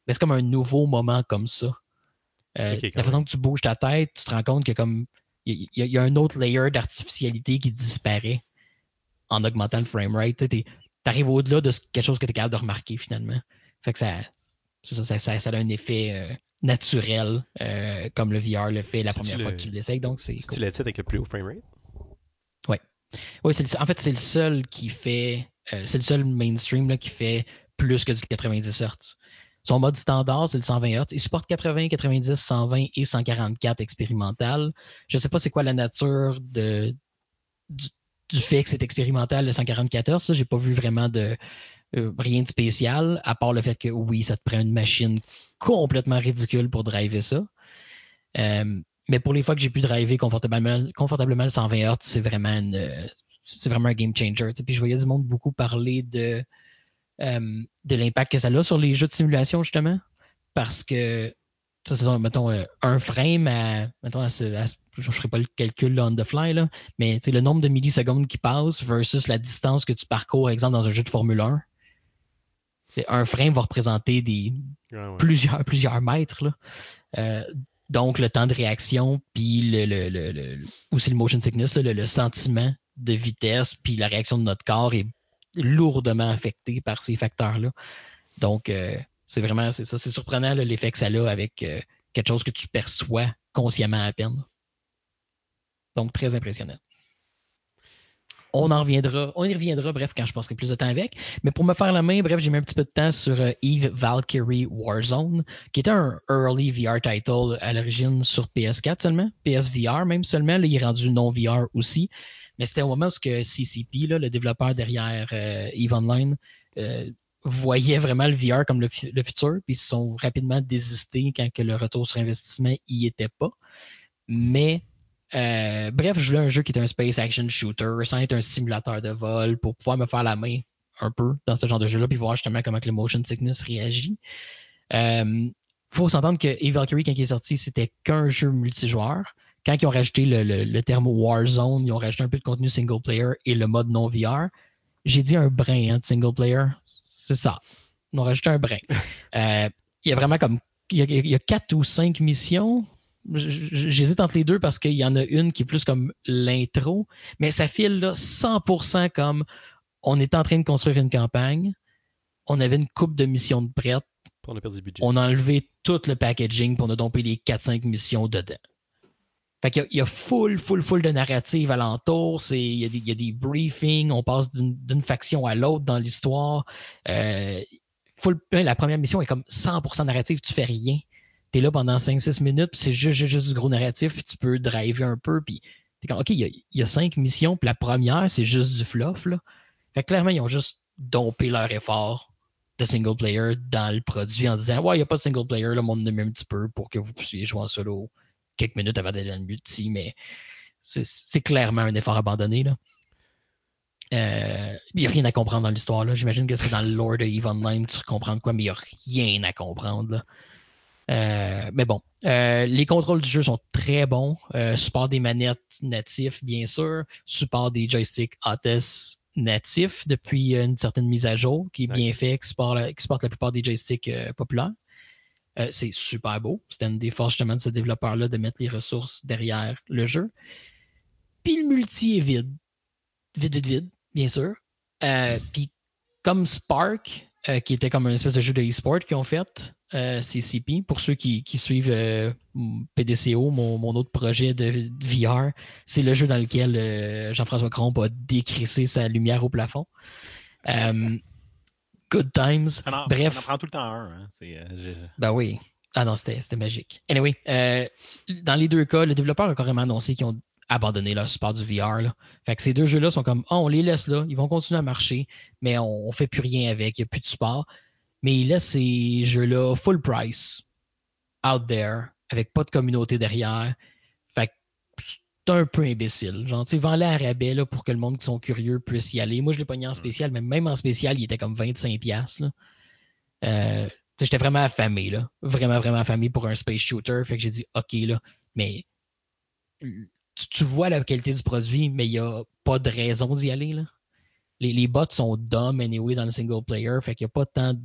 mais c'est comme un nouveau moment comme ça. Euh, la façon que tu bouges ta tête, tu te rends compte que comme il y, a un autre layer d'artificialité qui disparaît en augmentant le framerate. Tu arrives au-delà de quelque chose que tu es capable de remarquer finalement. Fait que ça, ça, ça, ça, a un effet euh, naturel euh, comme le VR le fait la première fois que tu l'essayes. Donc c'est. Tu l'as avec le plus haut framerate? Oui. Oui, en fait, c'est le seul qui fait euh, c'est le seul mainstream là, qui fait plus que du 90 Hz. Son mode standard, c'est le 120 Hz. Il supporte 80, 90, 120 et 144 expérimental. Je ne sais pas c'est quoi la nature de, du, fait que c'est expérimental, le 144 Hz. Je n'ai pas vu vraiment de euh, rien de spécial, à part le fait que oui, ça te prend une machine complètement ridicule pour driver ça. Euh, mais pour les fois que j'ai pu driver confortablement, confortablement le 120 Hz, c'est vraiment une, c'est vraiment un game changer. Puis je voyais du monde beaucoup parler de, euh, de l'impact que ça a sur les jeux de simulation, justement. Parce que, ça, c'est, mettons, euh, un frame à, mettons, je ne ferai pas le calcul on the fly, là, mais le nombre de millisecondes qui passent versus la distance que tu parcours, par exemple, dans un jeu de Formule 1. Un frame va représenter des plusieurs, plusieurs mètres. Là. Euh, donc, le temps de réaction, puis le, le, le, aussi le motion sickness, le, sentiment de vitesse, puis la réaction de notre corps est lourdement affectée par ces facteurs-là. Donc, euh, c'est vraiment, c'est ça, c'est surprenant l'effet que ça a avec euh, quelque chose que tu perçois consciemment à peine. Donc, très impressionnant. On en reviendra, y reviendra, bref, quand je passerai plus de temps avec. Mais pour me faire la main, bref, j'ai mis un petit peu de temps sur euh, Eve Valkyrie Warzone, qui était un early VR title à l'origine sur PS4 seulement, PSVR même seulement. Là, il est rendu non VR aussi. Mais c'était au moment où CCP, le développeur derrière euh, EVE Online, euh, voyait vraiment le VR comme le, futur, puis ils se sont rapidement désistés quand que le retour sur investissement y était pas. Mais euh, bref, je voulais un jeu qui était un space action shooter, sans être un simulateur de vol, pour pouvoir me faire la main un peu dans ce genre de jeu-là, puis voir justement comment le motion sickness réagit. Il faut s'entendre que Eve Valkyrie, quand il est sorti, c'était qu'un jeu multijoueur quand ils ont rajouté le, terme Warzone, ils ont rajouté un peu de contenu single player et le mode non VR. J'ai dit un brin hein, de single player. C'est ça. On a rajouté un brin. Euh, il y a vraiment comme. Il y, a, il y a quatre ou cinq missions. J'hésite entre les deux parce qu'il y en a une qui est plus comme l'intro, mais ça file là 100% comme on est en train de construire une campagne, on avait une coupe de missions de prête, On a perdu du budget. on a enlevé tout le packaging pour on a dompé les 4-5 missions dedans. Fait qu'il y y a full, full, full de narrative alentour. Il, y a des, il y a des briefings, on passe d'une d'une faction à l'autre dans l'histoire. Euh, full, la première mission est comme 100% narrative, tu fais rien. T'es là pendant 5-6 minutes, puis c'est juste, du gros narratif, puis tu peux driver un peu, puis t'es comme, OK, il y a, a cinq missions, puis la première, c'est juste du fluff, là. Fait que clairement, ils ont juste dompé leur effort de single player dans le produit en disant Ouais, il n'y a pas de single player, le monde met un petit peu pour que vous puissiez jouer en solo quelques minutes avant d'aller dans le multi, mais c'est- clairement un effort abandonné. Là. Euh, il n'y a rien à comprendre dans l'histoire. J'imagine que c'est dans le lore de EVE Online, tu comprends quoi, mais il n'y a rien à comprendre. là. Euh, mais bon, euh, les contrôles du jeu sont très bons. Euh, support des manettes natifs, bien sûr. Support des joysticks ATES natifs depuis une certaine mise à jour qui est bien Nice. fait, qui supporte, la- qui supporte la plupart des joysticks euh, populaires. Euh, c'est super beau. C'était une des forces justement de ce développeur-là de mettre les ressources derrière le jeu. Puis le multi est vide. Vide, vide, vide, bien sûr. Euh, Puis comme Spark, euh, qui était comme une espèce de jeu de e-sport qu'ils ont fait, euh, CCP, pour ceux qui, qui suivent euh, PDCO, mon, mon autre projet de VR, c'est le jeu dans lequel euh, Jean-François Cromp a décrissé sa lumière au plafond. Good times. En, Bref. on en prend tout le temps un. Hein. Je- Ben oui. Ah non, c'était c'était magique. Anyway, dans les deux cas, le développeur a carrément annoncé qu'ils ont abandonné leur support du VR. Là. Fait que ces deux jeux-là sont comme, oh, on les laisse là, ils vont continuer à marcher, mais on, on fait plus rien avec, il n'y a plus de support. Mais ils laissent ces jeux-là full price, out there, avec pas de communauté derrière. Fait que c'est un peu imbécile. Genre, tu sais, vends-les à rabais là, pour que le monde qui sont curieux puisse y aller. Moi, je l'ai pogné en spécial, mais même en spécial, il était comme 25$. piastres, Là. Euh, J'étais vraiment affamé, là. Vraiment, vraiment affamé pour un space shooter. Fait que j'ai dit, OK, là, mais tu, tu vois la qualité du produit, mais il n'y a pas de raison d'y aller, là. Les, les bots sont dumb anyway dans le single player. Fait qu'il n'y a pas tant de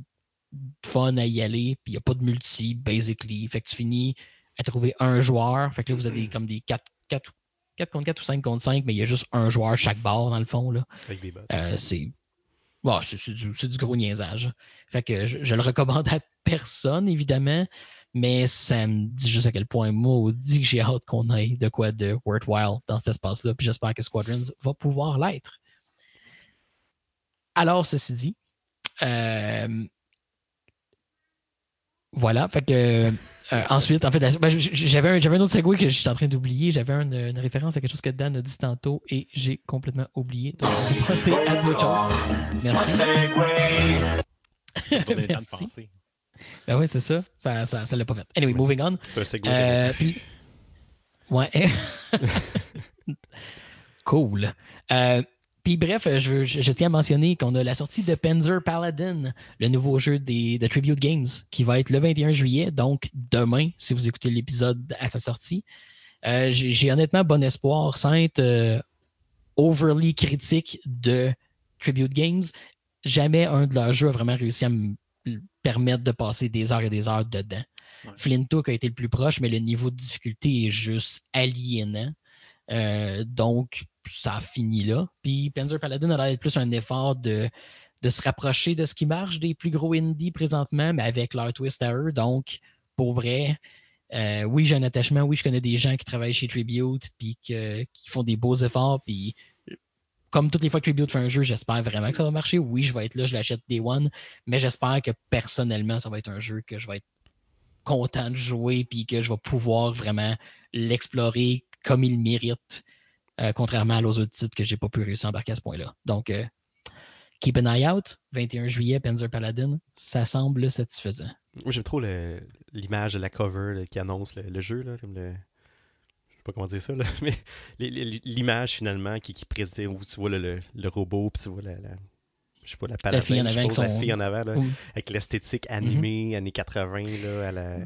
fun à y aller. Puis il n'y a pas de multi, basically. Fait que tu finis à trouver un joueur. Fait que là, vous avez comme des 4, 4, 4 contre 4 ou 5 contre 5, mais il y a juste un joueur chaque barre, dans le fond, là. Avec des. Euh, c'est bon, c'est c'est du, gros niaisage. Fait que je, je le recommande à personne, évidemment, mais ça me dit juste à quel point maudit que j'ai hâte qu'on ait de quoi de worthwhile dans cet espace-là. Puis j'espère que Squadrons va pouvoir l'être. Alors, ceci dit, euh, voilà. Fait que euh, ensuite, en fait, ben, j'avais un, un autre segway que j'étais en train d'oublier. J'avais un- une référence à quelque chose que Dan a dit tantôt et j'ai complètement oublié. Donc, je à d'autres choses. Merci. Merci. Ben oui, c'est ça. Ça ça, ça l'a pas fait. Anyway, moving on. C'est un segway. Euh, puis- ouais. cool. Euh, puis bref, je, veux- je, je tiens à mentionner qu'on a la sortie de Panzer Paladin, le nouveau jeu des, de Tribute Games, qui va être le 21 juillet, donc demain, si vous écoutez l'épisode à sa sortie. Euh, J'ai honnêtement bon espoir, sans être euh, overly critique de Tribute Games. Jamais un de leurs jeux a vraiment réussi à me permettre de passer des heures et des heures dedans. Ouais. Flintook a été le plus proche, mais le niveau de difficulté est juste aliénant. Euh, donc, ça a fini là. Puis Panzer Paladin a l'air plus un effort de, de se rapprocher de ce qui marche des plus gros indies présentement, mais avec leur twist à eux. Donc, pour vrai, euh, oui, j'ai un attachement. Oui, je connais des gens qui travaillent chez Tribute puis que- qui font des beaux efforts. Puis, comme toutes les fois que Tribute fait un jeu, j'espère vraiment que ça va marcher. Oui, je vais être là, je l'achète Day One, mais j'espère que personnellement, ça va être un jeu que je vais être content de jouer puis que je vais pouvoir vraiment l'explorer comme il mérite, euh, contrairement à aux autres titres que j'ai pas pu réussir à embarquer à ce point-là. Donc, euh, keep an eye out. 21 juillet, Panzer Paladin, ça semble satisfaisant. Moi, j'aime trop l'image de la cover là, qui annonce le, le jeu, là, comme le. Je sais pas comment dire ça, là, mais l'image finalement qui, qui présente où tu vois le, le- le robot, puis tu vois la, la- je sais pas, la paladin, fille en je avant avec la fille en avant, là, Mm. avec l'esthétique animée, années 80, là, à la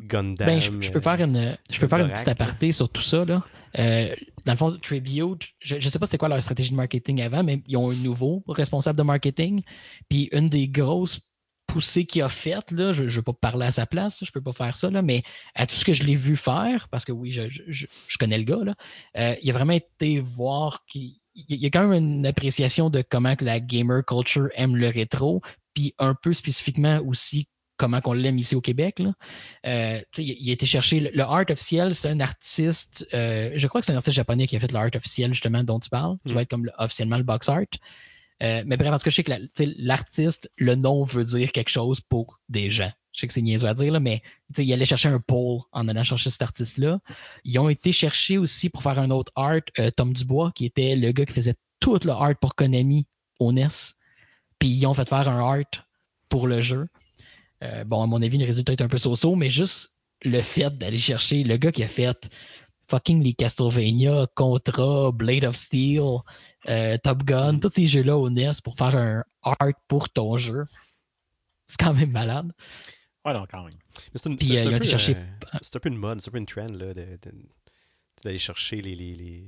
Gundam. Ben, je, je peux faire une, je peux faire une petite là. aparté sur tout ça. Là. Euh, dans le fond, Tribute, je ne sais pas c'était quoi leur stratégie de marketing avant, mais ils ont un nouveau responsable de marketing. Puis une des grosses poussées qu'il a faites, là, je ne veux pas parler à sa place, je ne peux pas faire ça, là, mais à tout ce que je l'ai vu faire, parce que oui, je, connais le gars, là, euh, il a vraiment été voir qu'il il y a quand même une appréciation de comment que la gamer culture aime le rétro, puis un peu spécifiquement aussi comment qu'on l'aime ici au Québec. Là. Euh, il, a été chercher le, art officiel, c'est un artiste, euh, je crois que c'est un artiste japonais qui a fait le art officiel justement dont tu parles, qui mm. va être comme officiellement le box art. Euh, mais bref, parce que je sais que l'artiste, le nom veut dire quelque chose pour des gens. Je sais que c'est niaiseux à dire, là, mais il allait chercher un pôle en allant chercher cet artiste-là. Ils ont été chercher aussi pour faire un autre art, Tom Dubois, qui était le gars qui faisait tout le art pour Konami au NES. Puis ils ont fait faire un art pour le jeu. Euh, bon, à mon avis, le résultat est un peu so-so, mais juste le fait d'aller chercher le gars qui a fait fucking les Castlevania, Contra, Blade of Steel, euh, Top Gun, tous ces jeux-là au NES pour faire un art pour ton jeu. C'est quand même malade. Ouais, non, quand même. C'est un, Puis, euh, chercher... un peu une mode, c'est un peu une trend là, d'aller chercher les, les, les,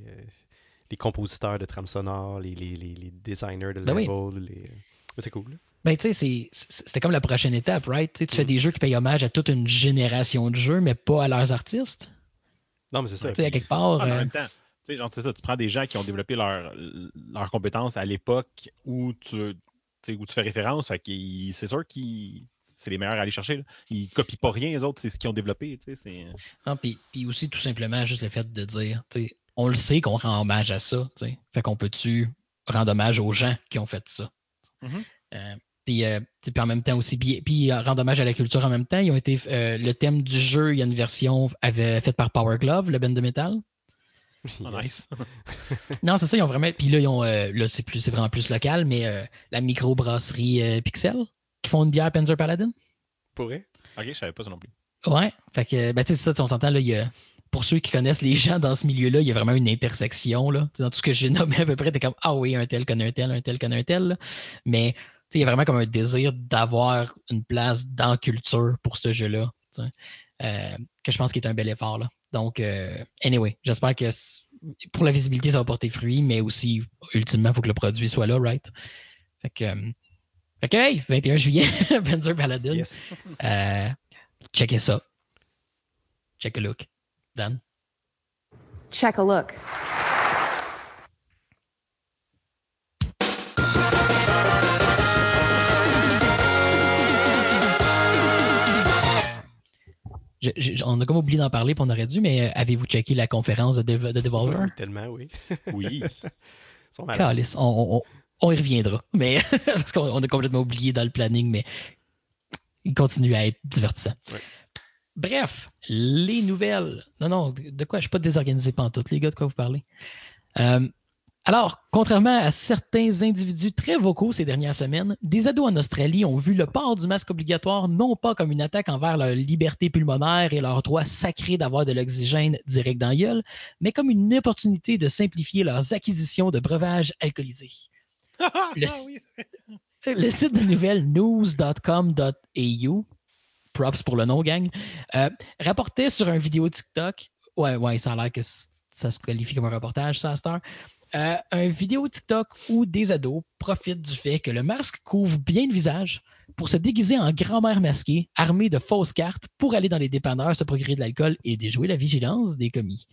les, compositeurs de trame sonore, les, les, designers de ben level. C'est cool. Ben, tu sais, c'était comme la prochaine étape, right? tu fais des jeux qui payent hommage à toute une génération de jeux, mais pas à leurs artistes. Non, mais c'est ça. Tu sais, à quelque part. en euh, même temps, tu sais, c'est ça, tu prends des gens qui ont développé leurs leur compétences à l'époque où tu, où tu fais référence, fait c'est sûr qu'ils c'est les meilleurs à aller chercher. Là. Ils copient pas rien, les autres, c'est ce qu'ils ont développé. Non, puis, puis aussi, tout simplement, juste le fait de dire, on le sait qu'on rend hommage à ça. Fait qu'on peut-tu rendre hommage aux gens qui ont fait ça? Mm-hmm. Euh, puis, euh, puis, en même temps aussi, puis, puis rendre hommage à la culture en même temps. Ils ont été euh, le thème du jeu, il y a une version avait, faite par Power Glove, le band de métal. Oh, nice. non, c'est ça, ils ont vraiment. Puis là, ils ont, là c'est, plus, c'est vraiment plus local, mais la microbrasserie Pixel, qui font une bière Panzer Paladin. Pourrait. Ok, je savais pas ça non plus. Ouais. Fait que, ben, tu sais, ça, on s'entend, là, il y a, pour ceux qui connaissent les gens dans ce milieu-là, il y a vraiment une intersection. Là. Dans tout ce que j'ai nommé à peu près, t'es comme Ah oui, un tel connaît un tel, un tel connaît un tel. Mais il y a vraiment comme un désir d'avoir une place dans la culture pour ce jeu-là. Euh, que je pense qu'il est un bel effort. Là. Donc, euh, anyway, j'espère que pour la visibilité, ça va porter fruit, mais aussi, ultimement, il faut que le produit soit là, right? Fait que, euh, fait 21 juillet, Panzer Paladin. Yes. checkez ça. Check a look. Dan? Check a look. On a comme oublié d'en parler, puis on aurait dû, mais euh, avez-vous checké la conférence de, de Devolver? tellement, oui. oui. on, on, on, y reviendra, mais parce qu'on a complètement oublié dans le planning, mais il continue à être divertissant. Bref, les nouvelles. Non, non, de quoi? Je ne suis pas désorganisé toutes les gars, de quoi vous parlez? Euh, alors, contrairement à certains individus très vocaux ces dernières semaines, des ados en Australie ont vu le port du masque obligatoire non pas comme une attaque envers leur liberté pulmonaire et leur droit sacré d'avoir de l'oxygène direct dans gueule, mais comme une opportunité de simplifier leurs acquisitions de breuvages alcoolisés. le, ah le site de nouvelles news.com.au, props pour le nom, gang, euh, rapportait sur un vidéo TikTok, ouais, ouais, ça a l'air que ça se qualifie comme un reportage, ça, à cette heure, euh, un vidéo TikTok où des ados profitent du fait que le masque couvre bien le visage pour se déguiser en grand-mère masquée, armée de fausses cartes, pour aller dans les dépanneurs, se procurer de l'alcool et déjouer la vigilance des commis.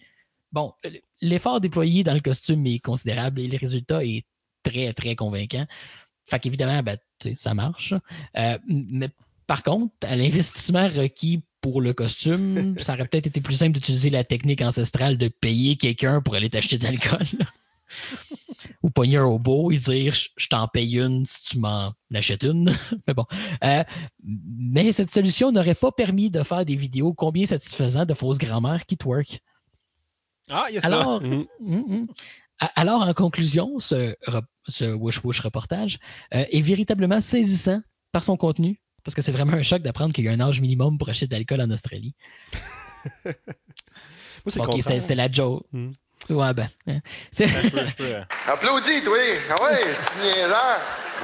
Bon, l'effort déployé dans le costume est considérable et le résultat est très, très convaincant. Fait qu'évidemment, ben, ça marche. Euh, mais par contre, à l'investissement requis pour le costume, ça aurait peut-être été plus simple d'utiliser la technique ancestrale de payer quelqu'un pour aller t'acheter de l'alcool. Ou pogner un robot et dire je t'en paye une si tu m'en achètes une. mais bon. Euh, mais cette solution n'aurait pas permis de faire des vidéos combien satisfaisantes de fausses grand-mères qui twerk. Ah, il y a alors, ça. Mm. Mm, mm. alors, en conclusion, ce, ce Wush Wush reportage euh, est véritablement saisissant par son contenu, parce que c'est vraiment un choc d'apprendre qu'il y a un âge minimum pour acheter de l'alcool en Australie. c'est la joke. Ouais, ben. Hein. Euh. Applaudis, toi! Ah ouais, c'est là.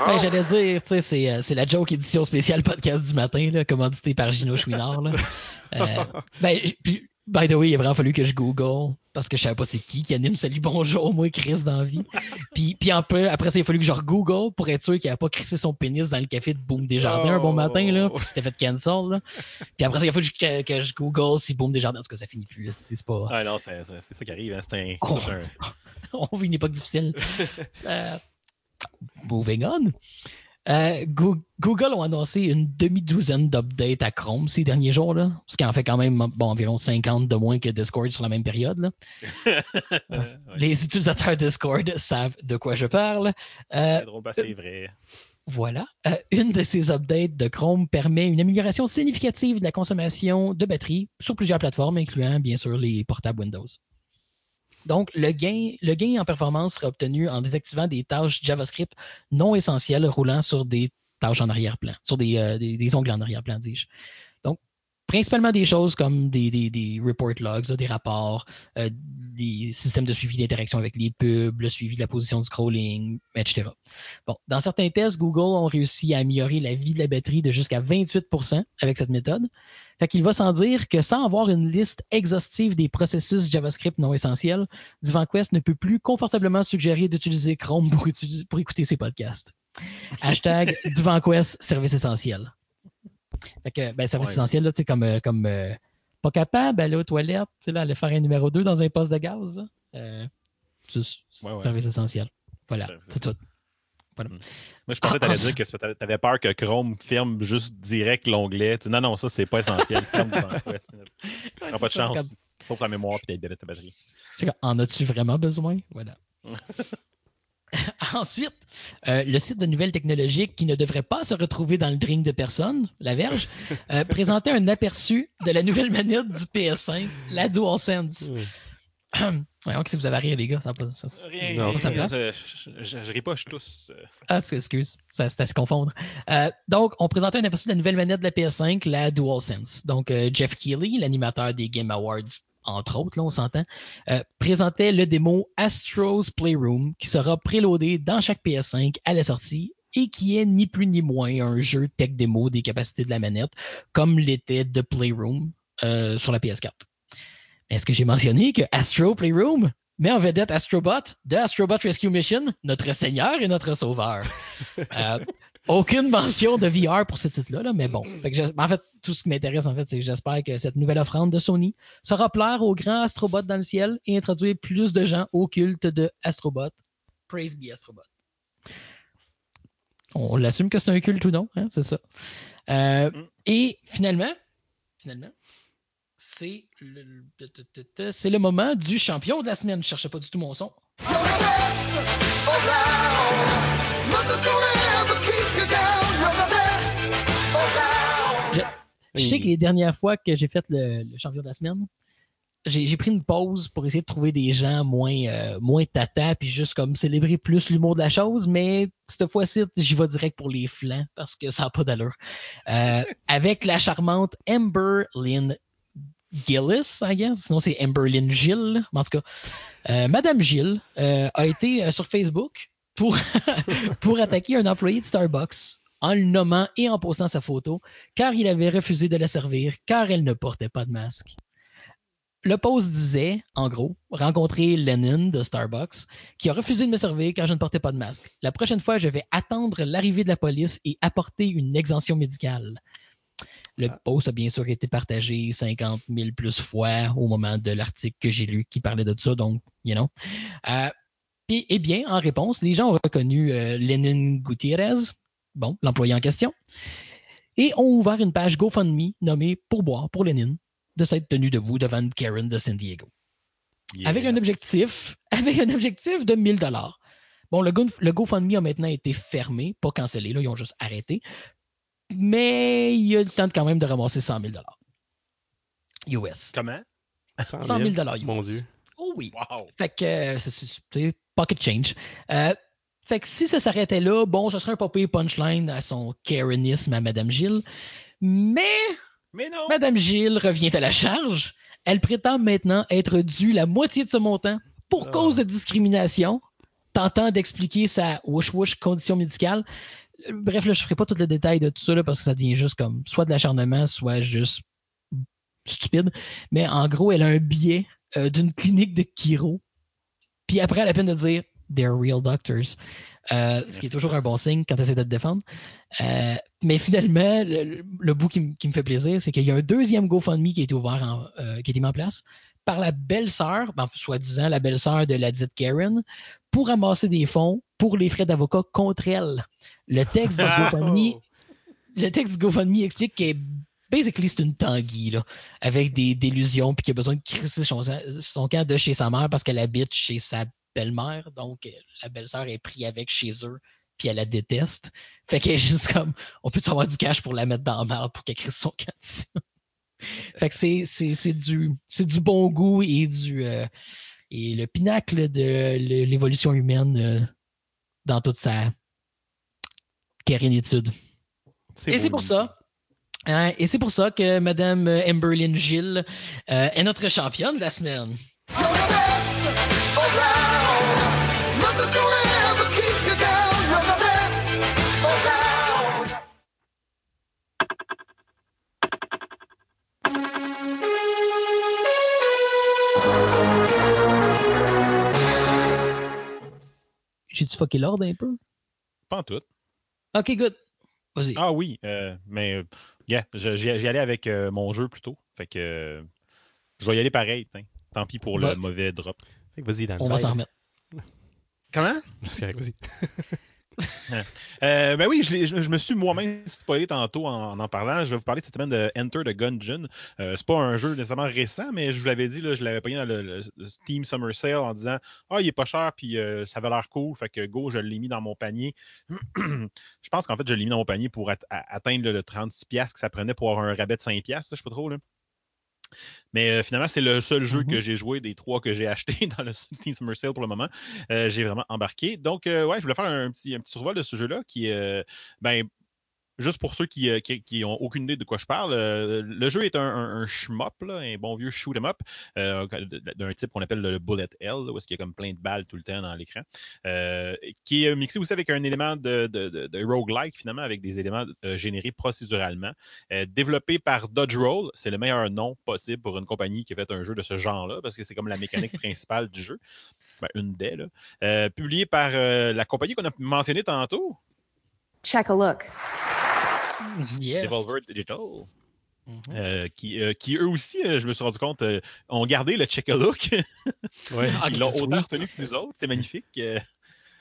Ben, J'allais dire, tu sais, euh, c'est, la joke édition spéciale podcast du matin, là, commandité par Gino Chouinard. Là. Euh, ben, puis, By the way, il a vraiment fallu que je Google parce que je savais pas c'est qui qui anime Salut Bonjour, moi, Chris dans la vie. puis, puis après, après ça, il a fallu que je Google pour être sûr qu'il n'avait pas crissé son pénis dans le café de Boom Desjardins un bon matin, là, puis c'était fait cancel. Là. Puis après ça, il a fallu que, que je Google si Boom Desjardins, parce que ça finit plus. C'est pas. Ah non, c'est ça qui arrive. Hein. C'est un, oh. un... On vit une époque difficile. euh, moving on. Euh, Google ont annoncé une demi-douzaine d'updates à Chrome ces derniers jours, là, ce qui en fait quand même bon, environ 50 de moins que Discord sur la même période. Là. Les utilisateurs Discord savent de quoi je parle. Euh, c'est drôle, c'est vrai. Voilà. Euh, une de ces updates de Chrome permet une amélioration significative de la consommation de batterie sur plusieurs plateformes, incluant bien sûr les portables Windows. Donc, le gain, en performance sera obtenu en désactivant des tâches JavaScript non essentielles roulant sur des tâches en arrière-plan, sur des, euh, ongles en arrière-plan, dis-je. Donc, principalement des choses comme des, report logs, des rapports, euh, des systèmes de suivi d'interaction avec les pubs, le suivi de la position du scrolling, etc. Bon, dans certains tests, Google ont réussi à améliorer la vie de la batterie de jusqu'à 28% avec cette méthode. Fait qu'il va sans dire que sans avoir une liste exhaustive des processus JavaScript non essentiels, DivanQuest ne peut plus confortablement suggérer d'utiliser Chrome pour, pour, écouter ses podcasts. Hashtag DivanQuest, service essentiel. Fait que, ben, service essentiel, là, comme, euh, comme euh, pas capable d'aller aux toilettes, tu sais, là, aller faire un numéro 2 dans un poste de gaz. Euh, service essentiel. Voilà, c'est tout. Hmm. Moi, je pensais que tu allais dire que tu avais peur que Chrome ferme juste direct l'onglet. Non, non, ça, c'est pas essentiel. Ferme ouais, pas de chance. Comme... Sauf la mémoire et ta batterie. En as-tu vraiment besoin? Voilà. Ensuite, euh, le site de nouvelles technologiques qui ne devrait pas se retrouver dans le drink de personne, La Verge, euh, présentait un aperçu de la nouvelle manette du PS5, la DualSense. Voyons que si vous avez rire, les gars, ça pas. Ça, rien, non, ça rien, je, je, je, ris pas, je tousse. Euh. Ah, excuse, ça, c'est à se confondre. Euh, donc, on présentait un aperçu de la nouvelle manette de la PS5, la DualSense. Donc, euh, Jeff Keighley, l'animateur des Game Awards, entre autres, là, on s'entend, euh, présentait le démo Astro's Playroom qui sera préloadé dans chaque PS5 à la sortie et qui est ni plus ni moins un jeu tech démo des capacités de la manette, comme l'était The Playroom sur la PS4. Est-ce que j'ai mentionné que Astro Playroom met en vedette Astrobot de Astrobot Rescue Mission, notre seigneur et notre sauveur? Euh, aucune mention de VR pour ce titre-là, mais bon. en fait, tout ce qui m'intéresse, en fait, c'est que j'espère que cette nouvelle offrande de Sony sera plaire aux grands Astrobot dans le ciel et introduire plus de gens au culte de Astrobot. Praise be Astrobot. On l'assume que c'est un culte ou non, hein, c'est ça. Euh, mm. Et finalement, finalement, c'est le, c'est le moment du champion de la semaine. Je cherchais pas du tout mon son. Je, sais que les dernières fois que j'ai fait le, champion de la semaine, j'ai pris une pause pour essayer de trouver des gens moins, euh, moins tata, puis juste comme célébrer plus l'humour de la chose, mais cette fois-ci, j'y vais direct pour les flancs parce que ça n'a pas d'allure. Euh, avec la charmante Amber Lynn Gillis, I guess. Sinon, c'est Amberlyn Gill. En tout cas, euh, Madame Gill euh, a été euh, sur Facebook pour, pour attaquer un employé de Starbucks en le nommant et en postant sa photo, car il avait refusé de la servir, car elle ne portait pas de masque. Le post disait, en gros, rencontrer Lennon de Starbucks, qui a refusé de me servir car je ne portais pas de masque. La prochaine fois, je vais attendre l'arrivée de la police et apporter une exemption médicale. Le ah. post a bien sûr été partagé 50 000 plus fois au moment de l'article que j'ai lu qui parlait de ça, donc, you know. Euh, et, eh bien, en réponse, les gens ont reconnu euh, Lenin Gutiérrez, bon, l'employé en question, et ont ouvert une page GoFundMe nommée Pourboire pour Lenin de s'être tenu debout devant Karen de San Diego. Avec un objectif, avec un objectif de 1000 dollars. Bon, le, le, GoFundMe a maintenant été fermé, pas cancellé, là, ils ont juste arrêté, mais il a le temps quand même de ramasser 100 000 US. Comment? 100 000, US. Mon Dieu. Oh oui. Fait que euh, c'est pocket change. Euh, fait que si ça s'arrêtait là, bon, ce serait un papier punchline à son Karenisme à Madame Gilles. Mais, mais non. Madame Gilles revient à la charge. Elle prétend maintenant être due la moitié de ce montant pour ah. cause de discrimination, tentant d'expliquer sa wouch-wouch condition médicale bref, là, je ne ferai pas tout le détail de tout ça parce que ça devient juste comme soit de l'acharnement, soit juste stupide. Mais en gros, elle a un billet d'une clinique de Kiro. Puis après, elle a peine de dire They're real doctors. ce qui est toujours un bon signe quand elle essaie de te défendre. mais finalement, le, bout qui, me fait plaisir, c'est qu'il y a un deuxième GoFundMe qui a été ouvert, en, qui a été mis en place par la belle-sœur, ben, soi-disant la belle-sœur de la dite Karen, pour amasser des fonds pour les frais d'avocat contre elle. Le texte du GoFundMe, le texte GoFundMe explique que basically c'est une tanguy là, avec des délusions puis qu'il a besoin de crisser son, son, camp de chez sa mère parce qu'elle habite chez sa belle-mère. Donc la belle-sœur est prise avec chez eux puis elle la déteste. Fait qu'elle est juste comme on peut avoir du cash pour la mettre dans la merde pour qu'elle crisse son camp fait que c'est du, du bon goût et du euh, et le pinacle de l'évolution humaine euh, dans toute sa kérénitude. Et c'est pour ça. Hein, et c'est pour ça que Mme Emberlyn Gilles euh, est notre championne de la semaine. J'ai-tu fucké l'ordre un peu? Pas en tout. OK, good. Vas-y. Ah oui, euh, mais euh, yeah, j'y allais avec euh, mon jeu plutôt. Fait que je vais y aller pareil. Tant pis pour le mauvais drop. Vas-y, Dan. On va s'en remettre. Comment? Vas-y. Euh, ben oui, je, me suis moi-même spoilé tantôt en, en parlant. Je vais vous parler cette semaine de Enter the Gungeon. Euh, c'est pas un jeu nécessairement récent, mais je vous l'avais dit, là, je l'avais payé dans le, Steam Summer Sale en disant Ah, il est pas cher, puis euh, ça avait l'air cool. Fait que go, je l'ai mis dans mon panier. je pense qu'en fait, je l'ai mis dans mon panier pour atteindre le 36$ que ça prenait pour avoir un rabais de 5$. Je sais pas trop. Là. Mais euh, finalement, c'est le seul jeu que mm-hmm. j'ai joué des trois que j'ai acheté dans le Steam Summer Sale pour le moment. Euh, j'ai vraiment embarqué. Donc, euh, ouais, je voulais faire un petit, un petit survol de ce jeu-là qui ben, juste pour ceux qui n'ont euh, aucune idée de quoi je parle, euh, le jeu est un, un, shmup, un bon vieux shoot 'em up, euh, d'un type qu'on appelle le Bullet L, où est-ce qu'il y a comme plein de balles tout le temps dans l'écran, qui est mixé aussi avec un élément de, de, de, roguelike, finalement, avec des éléments générés procéduralement. développé par Dodge Roll, c'est le meilleur nom possible pour une compagnie qui a fait un jeu de ce genre-là, parce que c'est comme la mécanique principale du jeu. Ben, une des, là. publié par la compagnie qu'on a mentionnée tantôt. Check a look. Yes. Devolver Digital. Mm-hmm. Euh, qui, euh, qui, eux aussi, euh, je me suis rendu compte, ont gardé le check-a-look. ouais. Ah, Ils l'ont autant retenu que nous autres. C'est magnifique. Il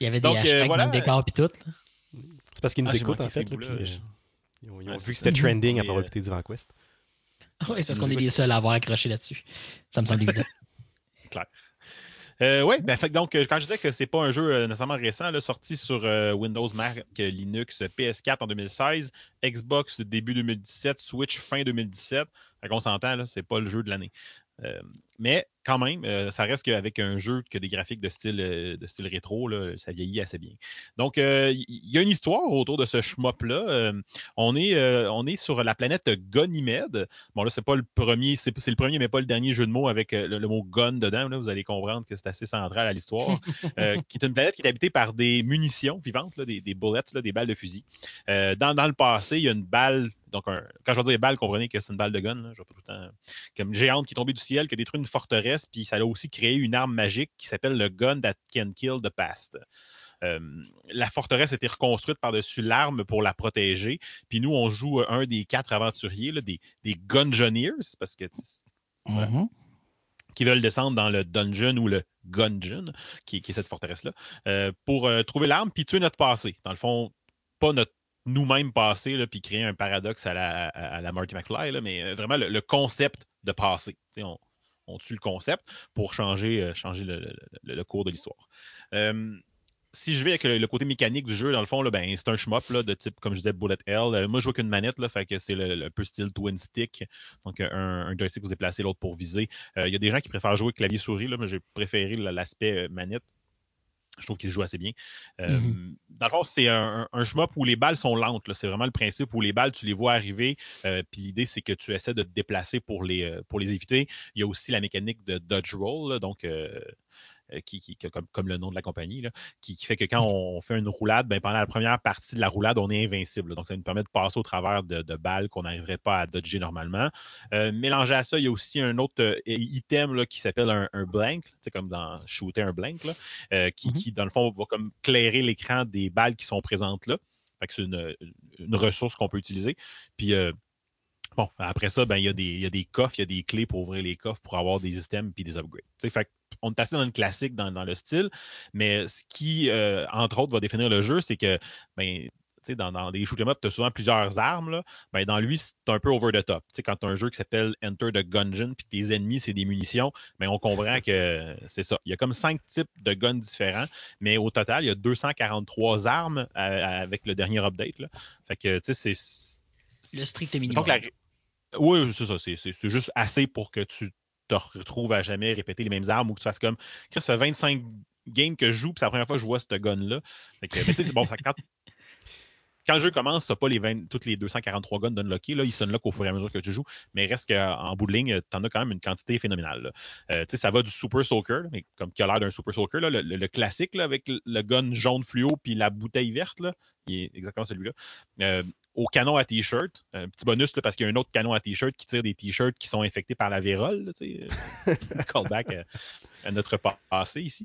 y avait des Donc, hashtags voilà. décor et tout. C'est parce qu'ils nous ah, écoutent, en fait. puis, ils ont, vu que c'était trending après avoir écouté Divan Quest. Oui, c'est parce qu'on est les seuls à avoir accroché là-dessus. Ça me semble évident. Claire. Euh, oui, ben, donc, euh, quand je disais que c'est pas un jeu euh, nécessairement récent, sorti sur Windows, Mac, Linux, PS4 en 2016, Xbox début 2017, Switch fin 2017. On s'entend, c'est pas le jeu de l'année. Mais quand même, euh, ça reste qu'avec un jeu qui a des graphiques de style, euh, de style rétro, ça vieillit assez bien. Donc, euh, il y a une histoire autour de ce shmup-là. on, est, sur la planète Gonymed. Bon, là, c'est pas le premier, mais pas le dernier jeu de mots avec le, mot gun dedans. Vous allez comprendre que c'est assez central à l'histoire. qui est une planète qui est habitée par des munitions vivantes, des, bullets, des balles de fusil. Dans, le passé, il y a une balle donc, quand je veux dire balle, comprenez que c'est une balle de gun. je vois pas tout le temps. Comme une géante qui est tombée du ciel, qui a détruit une forteresse puis ça a aussi créé une arme magique qui s'appelle le Gun That Can Kill the Past. Euh, la forteresse a été reconstruite par-dessus l'arme pour la protéger. Puis nous, on joue un des quatre aventuriers, des, des Gungeoneers, parce que. Mm-hmm. Qui veulent descendre dans le dungeon ou le gungeon, qui, est cette forteresse-là, euh, pour euh, trouver l'arme puis tuer notre passé. Dans le fond, pas notre nous-mêmes passé, puis créer un paradoxe à la, à, la Marty McFly, mais vraiment le, concept de passé. On, on tue le concept pour changer, euh, changer le, cours de l'histoire. si je vais avec le, côté mécanique du jeu, dans le fond, ben, c'est un shmup de type, comme je disais, Bullet Hell. Euh, moi, je joue qu'une manette, là, fait que c'est un peu style twin stick. Donc, un, un joystick vous déplacez, l'autre pour viser. Euh, il y a des gens qui préfèrent jouer clavier-souris, mais j'ai préféré l'aspect manette je trouve qu'il joue assez bien. Mmh dans le fond, c'est un, un, shmup où les balles sont lentes. C'est vraiment le principe où les balles, tu les vois arriver. Euh, puis l'idée, c'est que tu essaies de te déplacer pour les, euh, pour les éviter. Il y a aussi la mécanique de dodge roll. donc, euh, qui, comme, le nom de la compagnie, qui, fait que quand on fait une roulade, ben, pendant la première partie de la roulade, on est invincible. Donc, ça nous permet de passer au travers de, balles qu'on n'arriverait pas à dodger normalement. mélangé à ça, il y a aussi un autre item qui s'appelle un, blank, comme dans shooter un blank, mm-hmm. qui, dans le fond, va comme clairer l'écran des balles qui sont présentes là. c'est une, ressource qu'on peut utiliser. Puis Bon, après ça, ben, il, y a des, des coffres, il y a des clés pour ouvrir les coffres pour avoir des items et des upgrades. fait on est assez dans une classique dans, le style, mais ce qui, euh, entre autres, va définir le jeu, c'est que ben, dans, dans des shoot'em up, tu as souvent plusieurs armes. Là. Ben, dans lui, c'est un peu over the top. quand tu as un jeu qui s'appelle Enter the Gungeon, puis que tes ennemis, c'est des munitions, ben, on comprend que c'est ça. Il y a comme cinq types de guns différents, mais au total, il y a 243 armes euh, avec le dernier update. Là. Fait que, tu sais, c'est. Le strict minimum. Oui, c'est ça. C'est juste assez pour que tu te retrouves à jamais répéter les mêmes armes ou que tu fasses comme. Ça fait 25 games que je joue, puis c'est la première fois que je vois ce gun-là. bon, ça, quand, quand le jeu commence, tu n'as pas les 20, toutes les 243 guns d'unlocker. Là, ils s'unlockent au fur et à mesure que tu joues. Mais reste qu'en bout de ligne, tu en as quand même une quantité phénoménale. Euh, ça va du Super Soaker, mais comme qui a l'air d'un Super Soaker, là, le, classique avec le gun jaune fluo puis la bouteille verte, là, il est exactement celui-là. Euh, au canon à t-shirt, un petit bonus parce qu'il y a un autre canon à t-shirt qui tire des t-shirts qui sont infectés par la vérole. Euh, callback à, notre passé ici.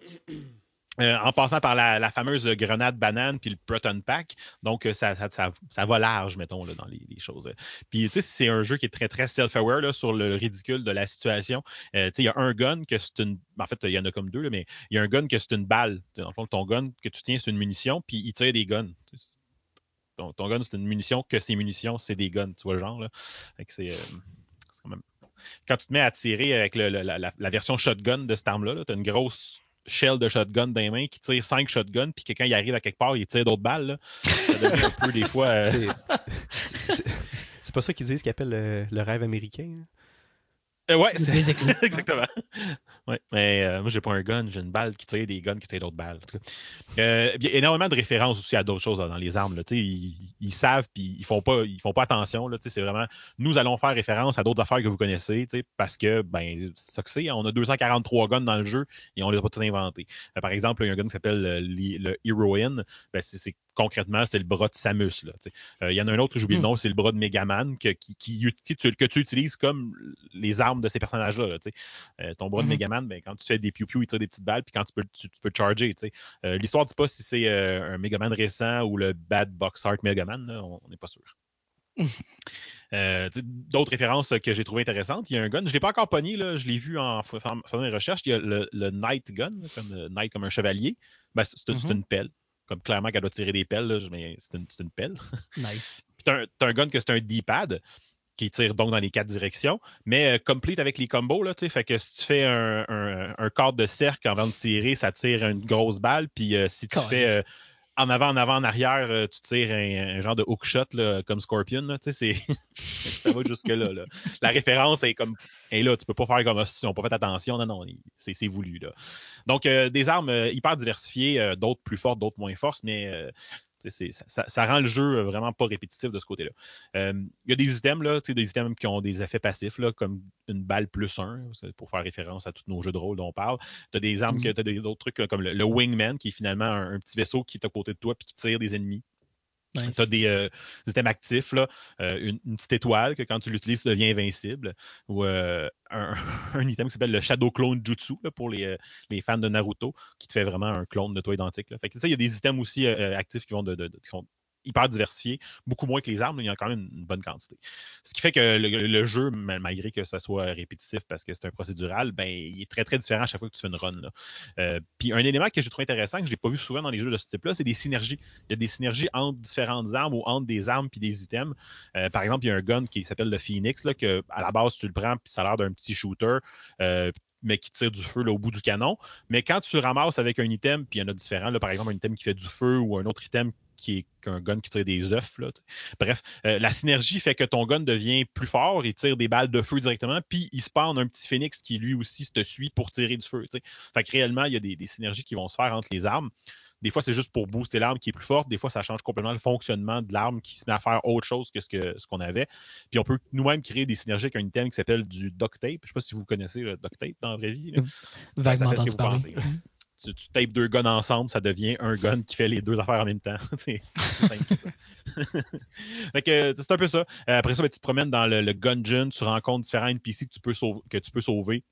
Euh, en passant par la, fameuse grenade banane puis le Proton Pack. Donc, euh, ça, ça, va large, mettons, là, dans les, choses. Puis, tu sais, c'est un jeu qui est très, très self-aware sur le ridicule de la situation. Euh, tu sais, il y a un gun que c'est une. En fait, il y en a comme deux, mais il y a un gun que c'est une balle. Dans le fond, ton gun que tu tiens, c'est une munition, puis il tire des guns. Ton, gun, c'est une munition, que ces munitions, c'est des guns. Tu vois le genre, là. c'est. quand même quand tu te mets à tirer avec la, version shotgun de cette arme-là, -là, tu as une grosse shell de shotgun dans les mains qui tire cinq shotguns, puis quelqu'un il arrive à quelque part, il tire d'autres balles. Ça devient un peu des fois. Euh, c'est pas ça qu'ils disent qu'ils appellent le, rêve américain. Hein? Euh, ouais, c'est exactement. Ouais, mais euh, moi, j'ai pas un gun, j'ai une balle qui tire des guns qui tire d'autres balles. Euh, il y a énormément de références aussi à d'autres choses dans les armes. Là, ils, ils, savent puis ils font pas, ils font pas attention. C'est vraiment nous allons faire référence à d'autres affaires que vous connaissez parce que ben, ça que c'est. On a 243 guns dans le jeu et on les a pas tous inventés. par exemple, il y a un gun qui s'appelle le, Heroin. Ben, c'est concrètement, c'est le bras de Samus. Euh, il y en a un autre, j'oublie le hmm. nom, c'est le bras de Megaman que, qui, que tu utilises comme les armes de ces personnages-là. Euh, ton bras de hmm. Megaman, ben, quand tu fais des piou-piou, il tire des petites balles, puis quand tu peux, tu, peux charger. Euh, L'histoire ne dit pas si c'est un Megaman récent ou le Bad Box Art Megaman, on n'est pas sûr. D'autres références que j'ai trouvées intéressantes. Il y a un gun, je ne l'ai pas encore pogné, là, je l'ai vu en faisant des recherches. Il y a le, le Knight Gun, comme Knight comme un chevalier. Ben, c'est mm-hmm. une pelle comme clairement qu'elle doit tirer des pelles, mais c'est une, pelle. Nice. Puis t'as un, un, gun que c'est un D-pad qui tire donc dans les quatre directions, mais euh, complete avec les combos, là, fait que si tu fais un, un, cadre de cercle avant de tirer, ça tire une grosse balle, puis euh, si tu fais en avant, en avant, en arrière, tu tires un, genre de hookshot comme Scorpion. Là, ça va jusque-là. La référence est comme et là, tu peux pas faire comme si on pas fait attention. Non, non, c'est voulu. Là. Donc, euh, des armes euh, hyper diversifiées, euh, d'autres plus fortes, d'autres moins fortes, mais ça, ça, rend le jeu vraiment pas répétitif de ce côté-là. Il y a des items, là, des items qui ont des effets passifs, là, comme une balle plus un, pour faire référence à tous nos jeux de rôle dont on parle. Tu as des armes, mm-hmm. tu as d'autres trucs comme le, Wingman, qui est finalement un, un, petit vaisseau qui est à côté de toi et qui tire des ennemis. Tu as des, euh, items actifs, là, euh, une, petite étoile que quand tu l'utilises, tu deviens invincible. Ou euh, un, item qui s'appelle le Shadow Clone Jutsu pour les, fans de Naruto, qui te fait vraiment un clone de toi identique. Fait que, il y a des items aussi actifs qui vont, de, qui vont hyper diversifié, beaucoup moins que les armes, mais il y a quand même une bonne quantité. Ce qui fait que le, jeu, malgré que ça soit répétitif parce que c'est un procédural, ben, il est très très différent à chaque fois que tu fais une run. Euh, puis un élément que j'ai trouvé intéressant, que je n'ai pas vu souvent dans les jeux de ce type-là, c'est des synergies. Il y a des synergies entre différentes armes ou entre des armes puis des items. Euh, par exemple, il y a un gun qui s'appelle le Phoenix, là, que à la base, tu le prends, puis ça a l'air d'un petit shooter. Euh, mais qui tire du feu au bout du canon. Mais quand tu ramasses avec un item, puis il y en a différents, par exemple un item qui fait du feu ou un autre item qui est un gun qui tire des œufs. Bref, euh, la synergie fait que ton gun devient plus fort, il tire des balles de feu directement, puis il spawn un petit phénix qui lui aussi te suit pour tirer du feu. Fait que réellement, il y a des, synergies qui vont se faire entre les armes. Des fois, c'est juste pour booster l'arme qui est plus forte. Des fois, ça change complètement le fonctionnement de l'arme qui se met à faire autre chose que ce qu'on ce avait. Puis on peut nous-mêmes créer des synergies avec un item qui s'appelle du duct tape. Je ne sais pas si vous connaissez le duct tape dans la vraie vie. Vaguement entendu parler. Tu, tu, tapes deux guns ensemble, ça devient un gun qui fait les deux affaires en même temps. c'est c'est un peu ça. Euh, après ça, ben, tu te promènes dans le, le gungeon, tu rencontres différents NPC que tu peux sauver, que tu peux sauver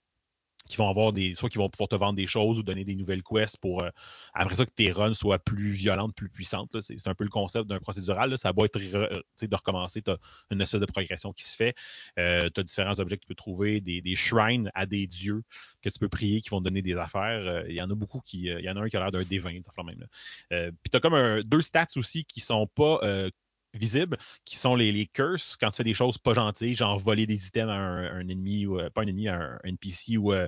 qui vont avoir des. soit qui vont pouvoir te vendre des choses ou donner des nouvelles quests pour euh, après ça que tes runs soient plus violentes, plus puissantes. C'est un peu le concept d'un procédural. Ça va être de recommencer, tu as une espèce de progression qui se fait. Euh, tu as différents objets que tu peux trouver, des, des, shrines à des dieux que tu peux prier qui vont te donner des affaires. Euh, il y en a beaucoup qui. Il y en a un qui a l'air d'un D20, ça même. Puis tu as comme deux stats aussi qui sont pas visibles, qui sont les, les, curses quand tu fais des choses pas gentilles, genre voler des items à un, ennemi ou euh, pas un ennemi, à un, NPC ou euh,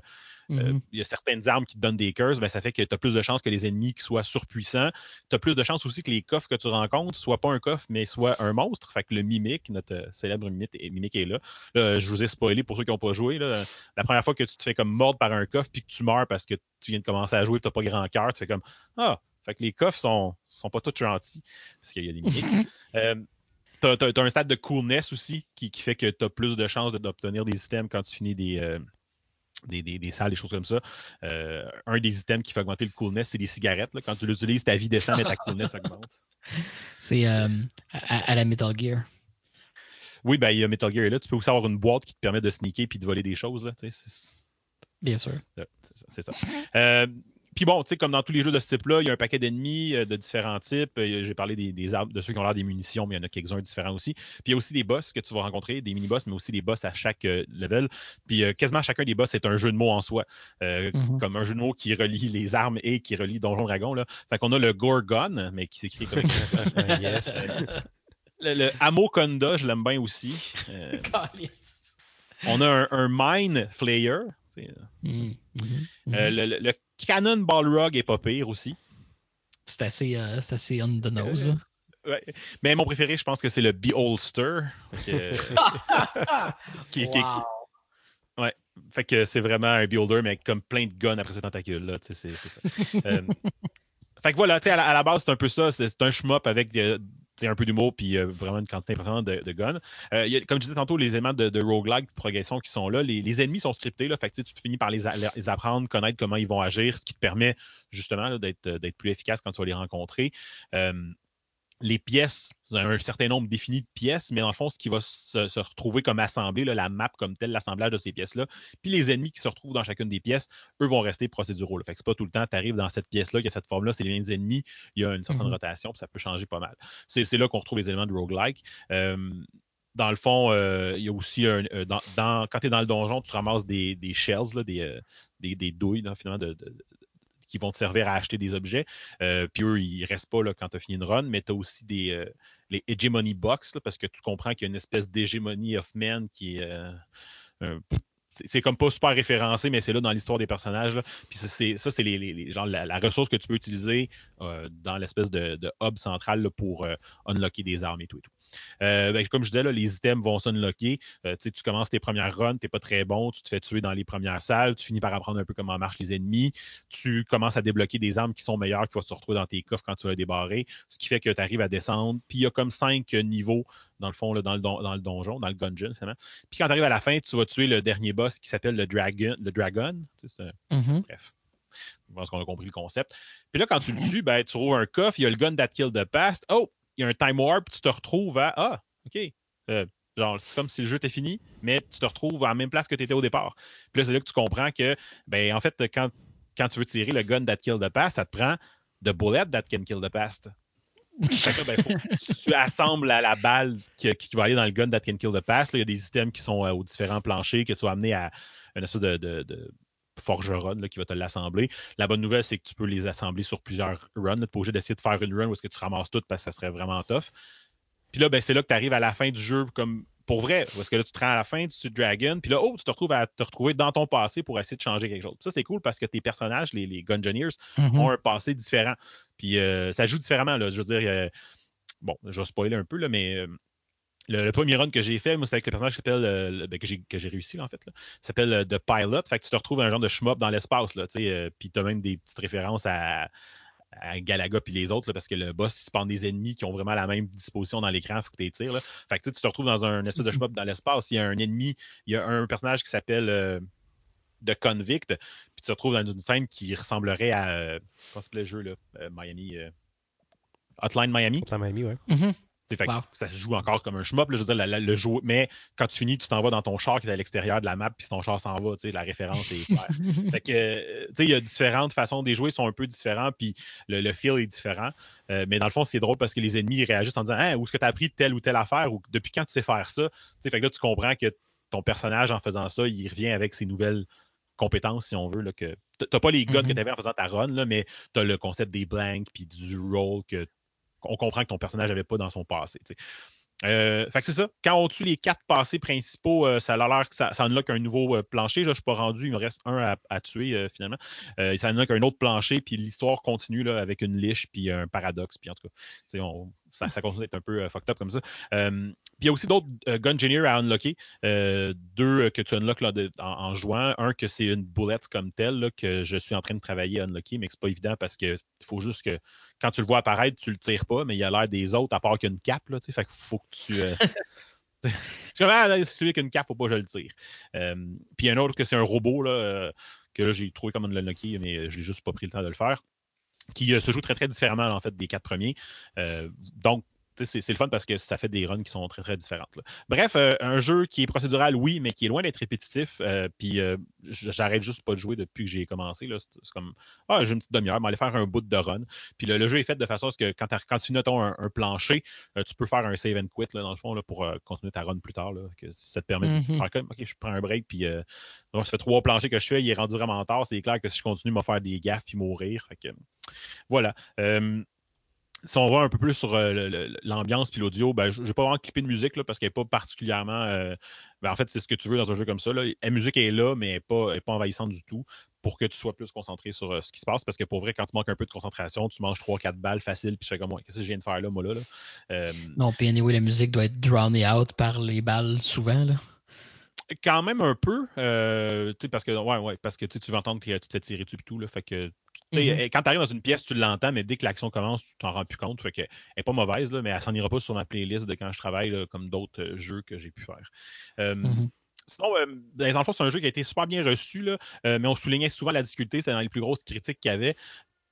euh, mm-hmm. il y a certaines armes qui te donnent des curses, ben, ça fait que tu as plus de chances que les ennemis soient surpuissants. Tu as plus de chances aussi que les coffres que tu rencontres soient pas un coffre, mais soit un monstre. Fait que le mimique, notre célèbre mimique, est là. je vous ai spoilé pour ceux qui n'ont pas joué. Là, la première fois que tu te fais comme mordre par un coffre puis que tu meurs parce que tu viens de commencer à jouer et tu n'as pas grand cœur, tu fais comme Ah, fait que les coffres sont, sont pas tous gentils parce qu'il y a des mimiques. euh, tu as, un stade de coolness aussi qui, fait que tu as plus de chances d'obtenir des items quand tu finis des, euh, des, des, salles, des choses comme ça. Euh, un des items qui fait augmenter le coolness, c'est des cigarettes. Là. Quand tu l'utilises, ta vie descend, mais ta coolness augmente. C'est euh, à, la Metal Gear. Oui, ben, il y a Metal Gear là. Tu peux aussi avoir une boîte qui te permet de sneaker et de voler des choses. Là, Bien sûr. C'est ça. Puis bon, tu sais, comme dans tous les jeux de ce type-là, il y a un paquet d'ennemis euh, de différents types. Euh, j'ai parlé des, armes, de ceux qui ont l'air des munitions, mais il y en a quelques-uns différents aussi. Puis il y a aussi des boss que tu vas rencontrer, des mini-boss, mais aussi des boss à chaque euh, level. Puis quasiment chacun des boss est un jeu de mots en soi. Mm-hmm. Comme un jeu de mots qui relie les armes et qui relie Donjon Dragon. Là. Fait qu'on a le Gorgon, mais qui s'écrit comme yes. le, le Amokonda, je l'aime bien aussi. on a un, un Mine Flayer. Mm-hmm. le, le Canon Balrog est pas pire aussi. C'est assez, euh, assez on the nose. Euh, Mais mon préféré, je pense que c'est le Beholster. qui, Ouais. Fait que c'est vraiment un beholder, mais comme plein de guns après ses tentacules. Là, c'est, c'est ça. Euh, fait que voilà, à la, à la base, c'est un peu ça. C'est, un shmup avec des, un peu d'humour puis euh, vraiment une quantité impressionnante de, guns. Euh, comme je disais tantôt, les éléments de, de roguelike, progression qui sont là. Les, ennemis sont scriptés. Là, fait que, tu finis par les, apprendre, connaître comment ils vont agir, ce qui te permet justement d'être plus efficace quand tu vas les rencontrer. Euh, les pièces, un certain nombre défini de pièces, mais dans le fond, ce qui va se, retrouver comme assemblé, la map comme telle, l'assemblage de ces pièces-là, puis les ennemis qui se retrouvent dans chacune des pièces, eux vont rester procéduraux. Fait que c'est pas tout le temps, tu arrives dans cette pièce-là, qui a cette forme-là, c'est les mêmes ennemis, il y a une certaine mm-hmm. rotation, puis ça peut changer pas mal. C'est là qu'on retrouve les éléments de roguelike. Euh, dans le fond, euh, il y a aussi un. Euh, dans, quand tu es dans le donjon, tu ramasses des, shells, des, des, douilles, finalement, de, qui vont te servir à acheter des objets. Euh, puis eux, ils ne restent pas là, quand tu as fini une run, mais tu as aussi des, euh, les Hegemony Box, parce que tu comprends qu'il y a une espèce d'hégémonie of men qui est. Euh, c'est comme pas super référencé, mais c'est là dans l'histoire des personnages. Puis ça, c'est les, la, ressource que tu peux utiliser dans l'espèce de, hub central pour unlocker des armes et tout et tout. Euh, ben, comme je disais, les items vont s'unlocker. Euh, tu commences tes premières runs, tu n'es pas très bon, tu te fais tuer dans les premières salles, tu finis par apprendre un peu comment marchent les ennemis, tu commences à débloquer des armes qui sont meilleures, qui vont se retrouver dans tes coffres quand tu vas débarrer, ce qui fait que tu arrives à descendre. Puis il y a comme cinq niveaux dans le fond, dans, le dans le donjon, dans le gungeon, Puis quand tu arrives à la fin, tu vas tuer le dernier boss qui s'appelle le Dragon. Le dragon mm-hmm. Bref. Je pense qu'on a compris le concept. Puis là, quand tu le tues, ben, tu trouves un coffre, il y a le gun that killed the past. Oh, il y a un time warp, tu te retrouves à Ah, OK. Euh, genre, c'est comme si le jeu était fini, mais tu te retrouves à la même place que tu étais au départ. Puis là, c'est là que tu comprends que, ben, en fait, quand, quand tu veux tirer le gun that kill the past, ça te prend the bullet that can kill the past. Ben, tu assembles la, la balle qui, qui, va aller dans le gun that can kill the past. il y a des items qui sont euh, aux différents planchers que tu vas amener à une espèce de, de, de forgeron qui va te l'assembler. La bonne nouvelle, c'est que tu peux les assembler sur plusieurs runs. Tu n'es pas obligé d'essayer de faire une run où est-ce que tu ramasses tout parce que ça serait vraiment tough. Puis là, ben, c'est là que tu arrives à la fin du jeu comme pour vrai. Parce que là, tu te rends à la fin, tu tues Dragon, puis là, oh, tu te retrouves à te retrouver dans ton passé pour essayer de changer quelque chose. Ça, c'est cool parce que tes personnages, les, les Gungeoneers, mm-hmm. ont un passé différent. Puis euh, ça joue différemment. Là. Je veux dire, euh, bon, je vais spoiler un peu, là, mais euh, le, premier run que j'ai fait, moi, c'est avec le personnage qui s'appelle, ben, que j'ai réussi, en fait, s'appelle The Pilot. Fait que tu te retrouves un genre de shmup dans l'espace, là, puis tu as même des petites références à Galaga puis les autres, parce que le boss, il spawn des ennemis qui ont vraiment la même disposition dans l'écran, il faut que tu tires. Fait que tu te retrouves dans un espèce de shmup dans l'espace, il y a un ennemi, il y a un personnage qui s'appelle euh, The Convict, puis tu te retrouves dans une scène qui ressemblerait à. Euh, comment s'appelait le jeu, là? Euh, Miami. Hotline Miami. Hotline Miami, ouais. Mm-hmm. Ça se joue encore comme un shmup, je veux dire, le jeu, mais quand tu finis, tu t'en vas dans ton char qui est à l'extérieur de la map, puis ton char s'en va, la référence est claire. fait que, euh, il y a différentes façons, des jouer sont un peu différents, puis le, feel est différent. Euh, mais dans le fond, c'est drôle parce que les ennemis réagissent en disant hein, où est-ce que tu as appris telle ou telle affaire, ou depuis quand tu sais faire ça? fait que là, tu comprends que ton personnage, en faisant ça, il revient avec ses nouvelles compétences, si on veut. Là, que t'as pas les guns que mm-hmm. tu avais en faisant ta run, là, mais tu as le concept des blanks puis du roll que on comprend que ton personnage n'avait pas dans son passé. Euh, fait que c'est ça. Quand on tue les quatre passés principaux, euh, ça a l'air que ça, ça unlock un nouveau euh, plancher. je ne suis pas rendu, il me reste un à, tuer finalement. ça unlock un autre plancher, puis l'histoire continue là, avec une liche, puis un paradoxe. Puis en tout cas, on, ça, ça, continue d'être un peu fucked up comme ça. puis il y a aussi d'autres Gun Engineer à unlocker. deux que tu unlocks là, en, jouant. Un que c'est une boulette comme telle que je suis en train de travailler à unlocker, mais que c'est pas évident parce qu'il faut juste que quand tu le vois apparaître, tu le tires pas, mais il a l'air des autres, à part qu'il y a une cape. Là, fait qu'il faut que tu. Euh... c'est comme ah, celui qui a une cape, faut pas que je le tire. Euh, puis un autre que c'est un robot là, euh, que là, j'ai trouvé comment le locker, mais je n'ai juste pas pris le temps de le faire. Qui euh, se joue très très différemment en fait des quatre premiers. donc, c'est le fun parce que ça fait des runs qui sont très, très différentes. Bref, euh, un jeu qui est procédural, oui, mais qui est loin d'être répétitif. Euh, puis euh, j'arrête juste pas de jouer depuis que j'ai commencé. C'est comme Ah, j'ai une petite demi-heure, mais aller faire un bout de run. Puis le, jeu est fait de façon à ce que quand, quand tu notes un, plancher, tu peux faire un save and quit dans le fond là, pour continuer ta run plus tard. que ça te permet de mm-hmm. faire comme OK, je prends un break. Puis donc, ça fait trois planchers que je fais, il est rendu vraiment tard. C'est clair que si je continue, à faire des gaffes puis mourir. Fait que, voilà si on va un peu plus sur euh, l'ambiance puis l'audio, ben, je ne vais pas vraiment clipper de musique là, parce qu'elle n'est pas particulièrement. Euh, ben, en fait, c'est ce que tu veux dans un jeu comme ça. La musique est là, mais elle n'est pas, envahissante du tout pour que tu sois plus concentré sur euh, ce qui se passe. Parce que pour vrai, quand tu manques un peu de concentration, tu manges 3-4 balles facile, puis tu fais comme moi, qu'est-ce que je viens de faire là, moi là? Non, puis anyway, la musique doit être drowned out par les balles souvent. Là. Quand même un peu, parce que ouais, ouais, parce que tu vas entendre que tu te fais tirer dessus et tout. Là, fait que Mm-hmm. Quand tu arrives dans une pièce, tu l'entends, mais dès que l'action commence, tu t'en rends plus compte. Fait que, elle n'est pas mauvaise, là, mais elle s'en ira pas sur ma playlist de quand je travaille, comme d'autres euh, jeux que j'ai pu faire. Mm-hmm. Sinon, euh, ben, dans le fond, c'est un jeu qui a été super bien reçu, là, euh, mais on soulignait souvent la difficulté, c'est dans les plus grosses critiques qu'il y avait.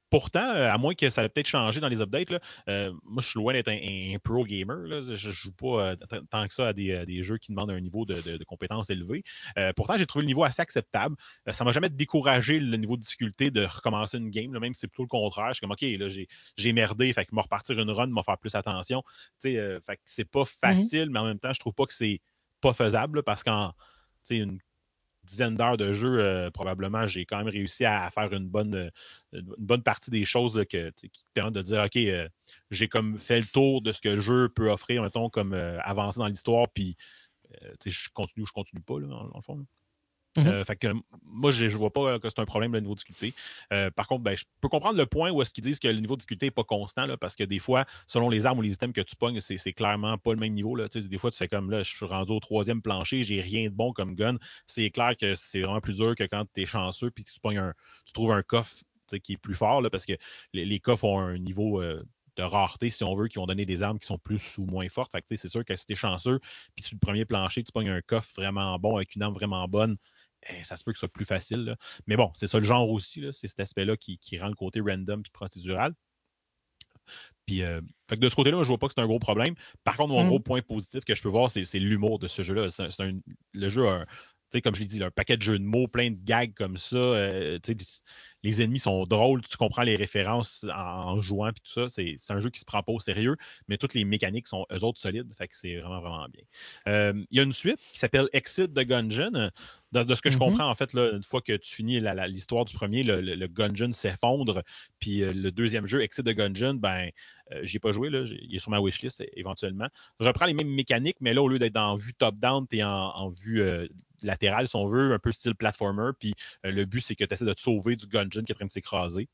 Pourtant, euh, à moins que ça ait peut-être changé dans les updates, euh, moi je suis loin d'être un, pro gamer. Je ne joue pas euh, tant que ça à des, jeux qui demandent un niveau de, compétence élevé. pourtant, j'ai trouvé le niveau assez acceptable. ça ne m'a jamais découragé le niveau de difficulté de recommencer une game, même si c'est plutôt le contraire. Je suis comme OK, là, j'ai merdé, fait que me repartir une run, me faire plus attention. fait que c'est pas mmh facile, mais en même temps, je trouve pas que c'est pas faisable parce qu'en une dizaine d'heures de jeu, euh, probablement, j'ai quand même réussi à, faire une bonne, euh, une bonne partie des choses que, qui permettent de dire OK, euh, j'ai comme fait le tour de ce que le jeu peut offrir, mettons, comme avancer dans l'histoire, puis je continue ou je continue pas, là, le fond. Mmh euh, fait que moi, je ne vois pas euh, que c'est un problème le niveau de difficulté. Euh, par contre, ben, je peux comprendre le point où est-ce qu'ils disent que le niveau de difficulté n'est pas constant, là, parce que des fois, selon les armes ou les items que tu pognes, c'est clairement pas le même niveau. Là. des fois, tu fais comme là, je suis rendu au troisième plancher, j'ai rien de bon comme gun. C'est clair que c'est vraiment plus dur que quand tu es chanceux puis tu, un, tu trouves un coffre qui est plus fort, là, parce que les, coffres ont un niveau de rareté, si on veut, qui vont donner des armes qui sont plus ou moins fortes. Fait c'est sûr que si tu es chanceux, puis sur le premier plancher, tu pognes un coffre vraiment bon avec une arme vraiment bonne, eh, ça se peut que ce soit plus facile. Mais bon, c'est ça le genre aussi, c'est cet aspect-là qui, rend le côté random et procédural. Puis, euh, de ce côté-là, je ne vois pas que c'est un gros problème. Par contre, mon mmh. gros point positif que je peux voir, c'est l'humour de ce jeu-là. le jeu a, comme je l'ai dit, un paquet de jeux de mots, plein de gags comme ça. Euh, les ennemis sont drôles, tu comprends les références en, jouant, puis tout ça. C'est un jeu qui se prend pas au sérieux, mais toutes les mécaniques sont eux autres solides, fait que c'est vraiment, vraiment bien. Euh, il y a une suite qui s'appelle Exit the Gungeon. De, ce que je mm-hmm. comprends, en fait, là, une fois que tu finis l'histoire du premier, le, le, Gungeon s'effondre, puis euh, le deuxième jeu, Exit the Gungeon, ben, euh, j'y ai pas joué, là, il est sur ma wishlist éventuellement. Je reprends les mêmes mécaniques, mais là, au lieu d'être en vue top-down, tu es en, vue latérale, si on veut, un peu style platformer. Puis le but, c'est que tu essaies de te sauver du gungeon qui est en train de s'écraser.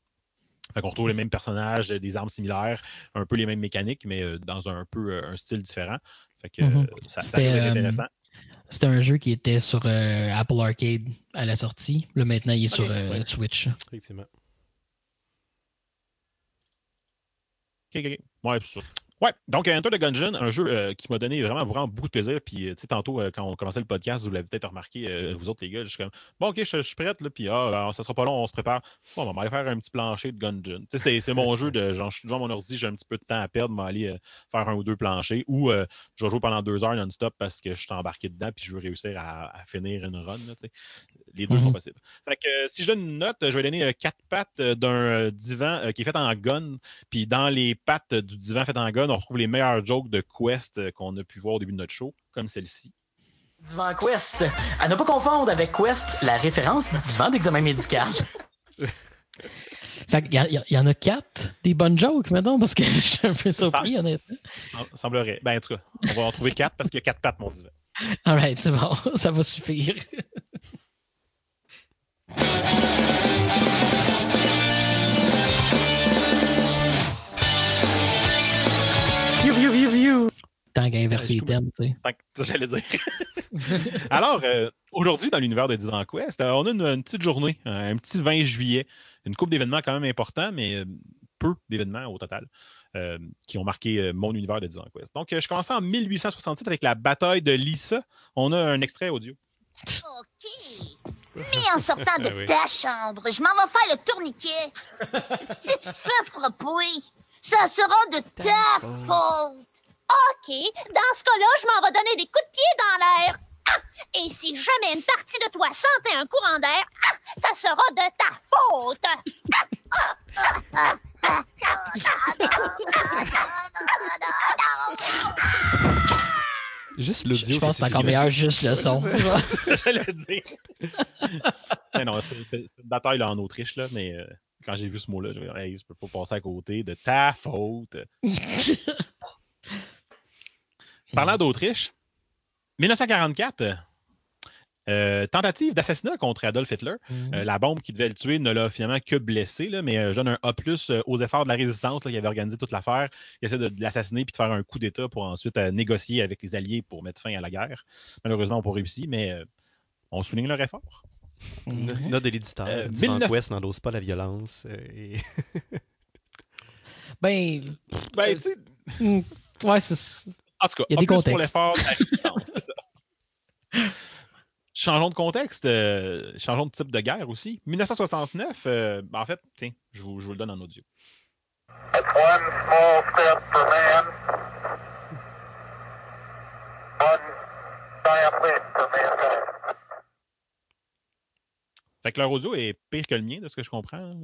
Fait qu'on retrouve les mêmes personnages, des armes similaires, un peu les mêmes mécaniques, mais dans un peu un style différent. Fait que ça, ça intéressant. C'était un jeu qui était sur Apple Arcade à la sortie. Là, maintenant, il est sur Switch. Effectivement. OK, OK. Ouais, c'est ça. Ouais, donc Enter the Gungeon, un jeu euh, qui m'a donné vraiment, vraiment beaucoup de plaisir. Puis, euh, tu sais, tantôt, euh, quand on commençait le podcast, vous l'avez peut-être remarqué, vous autres, les gars, je suis comme, bon, ok, je, suis prête, là, puis, ah, ça sera pas long, on se prépare. Bon, on va aller faire un petit plancher de Gungeon. Tu sais, c'est mon jeu de, genre, je suis devant mon ordi, j'ai un petit peu de temps à perdre, vais aller faire un ou deux planchers, ou je vais jouer pendant deux heures non-stop parce que je suis embarqué dedans, puis je veux réussir à, finir une run, tu sais. Les deux sont mhm. possibles. Fait que si je donne une note, je vais donner quatre pattes d'un divan qui est fait en gun, puis dans les pattes du divan fait en gun, on retrouve les meilleurs joke de Quest euh, qu'on a pu voir au début de notre show, comme celle-ci. Divan Quest. À ne pas confondre avec Quest, la référence du divan d'examen médical. Il y, en a quatre des bonnes jokes maintenant parce que je suis un peu surpris, honnêtement. Semblerait. Ben, en tout cas, on va en trouver quatre parce qu'il y a quatre pattes, mon divan. Alright, c'est bon. Ça va suffire. Tant qu'à inverser les thèmes, tu sais. J'allais dire. Alors, euh, aujourd'hui, dans l'univers de Divan Quest, euh, on a une, petite journée, un petit 20 juillet. Une coupe d'événements quand même importants, mais euh, peu d'événements au total. qui ont marqué mon univers de Divan Quest. Donc, je commençais en 1867 avec la bataille de Lissa. On a un extrait audio. OK. Mais en sortant de ta chambre, je m'en vais faire le tourniquet. si tu te fais frapper, ça sera de ta faute. OK, dans ce cas-là, je m'en vais donner des coups de pied dans l'air. Ah! Et si jamais une partie de toi sentait un courant d'air, ah! ça sera de ta faute. Juste l'audio. Je pense que c'est encore meilleur, juste le son. J'allais dire. mais non, c'est une bataille là, en Autriche, là, mais euh, quand j'ai vu ce mot-là, je me hey, je peux pas passer à côté de ta faute. Parlant mm. d'Autriche, 1944, euh, tentative d'assassinat contre Adolf Hitler. Mm. Euh, la bombe qui devait le tuer ne l'a finalement que blessé, là, mais euh, donne un A aux efforts de la résistance qui avait organisé toute l'affaire. Il essaie de, l'assassiner puis de faire un coup d'État pour ensuite négocier avec les Alliés pour mettre fin à la guerre. Malheureusement, on n'a pas réussi, mais on souligne leur effort. Mm-hmm. Note de l'éditeur. 19... West n'endose pas la violence. ben, ben tu sais. Mm, ouais, c'est en tout cas, il y a des contextes. pour l'effort Changeons de contexte, euh, changeons de type de guerre aussi. 1969, euh, ben, en fait, tiens, je vous, je vous, le donne en audio. One small step for man, one giant leap for mankind. Fait que leur audio est pire que le mien, de ce que je comprends. Hein.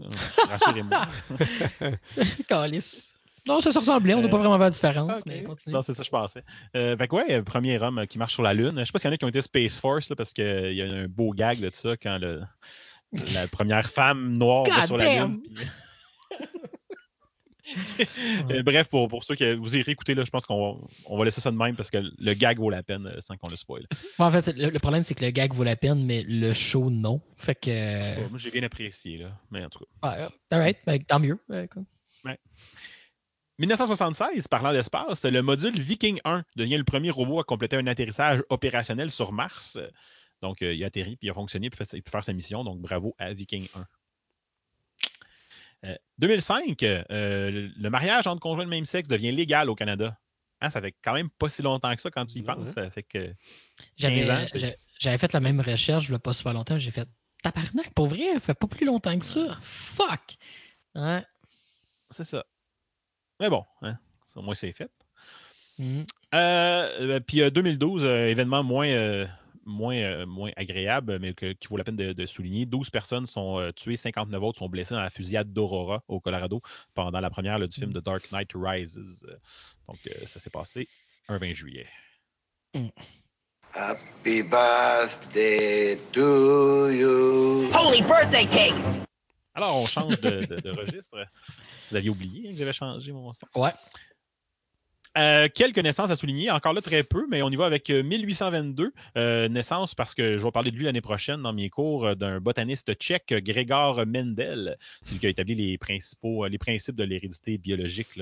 Rassurez-moi. Calice. Non, ça se ressemblait. On n'a pas euh, vraiment vu la différence. Mais non, c'est ça, je pensais. Euh, fait que ouais, premier homme qui marche sur la Lune. Je sais pas s'il y en a qui ont été Space Force, là, parce qu'il y a un beau gag de ça quand le, la première femme noire va sur la Lune. Euh, bref, pour, pour ceux qui vous irez écouter, là, je pense qu'on va, on va laisser ça de même parce que le gag vaut la peine sans qu'on le spoil. en fait, le, problème, c'est que le gag vaut la peine, mais le show, non. Fait que. moi, j'ai bien apprécié, là. Mais en tout cas. Ouais, right. tant mieux. Ouais. 1976, parlant d'espace, le module Viking 1 devient le premier robot à compléter un atterrissage opérationnel sur Mars. Donc, euh, il a atterri, puis il a fonctionné, puis il peut faire sa mission. Donc, bravo à Viking 1. 2005, euh, euh, le mariage entre conjoints de même sexe devient légal au Canada. Hein, ça fait quand même pas si longtemps que ça quand tu y penses. Ça fait que. J'avais fait la même recherche, il pas super longtemps. J'ai fait Tabarnak, pour vrai, ça fait pas plus longtemps que ça. Fuck! C'est ça. Mais bon, hein, au moins c'est fait. Mm. Euh, puis 2012, euh, euh, événement moins, moins, moins agréable, mais qui vaut la peine de, souligner. 12 personnes sont tuées, 59 autres sont blessées dans la fusillade d'Aurora au Colorado pendant la première du film mm. The Dark Knight Rises. Donc, ça s'est passé un 20 juillet. Mm. Happy birthday to you. Holy birthday cake! Alors, on change de registre. Vous aviez oublié que j'avais changé mon son. Ouais. Euh, quelle connaissance à souligner? Encore là, très peu, mais on y va avec 1822, euh, euh, naissance, parce que je vais parler de lui l'année prochaine dans mes cours, d'un botaniste tchèque, Grégor Mendel. C'est lui qui a établi les, principaux, les principes de l'hérédité biologique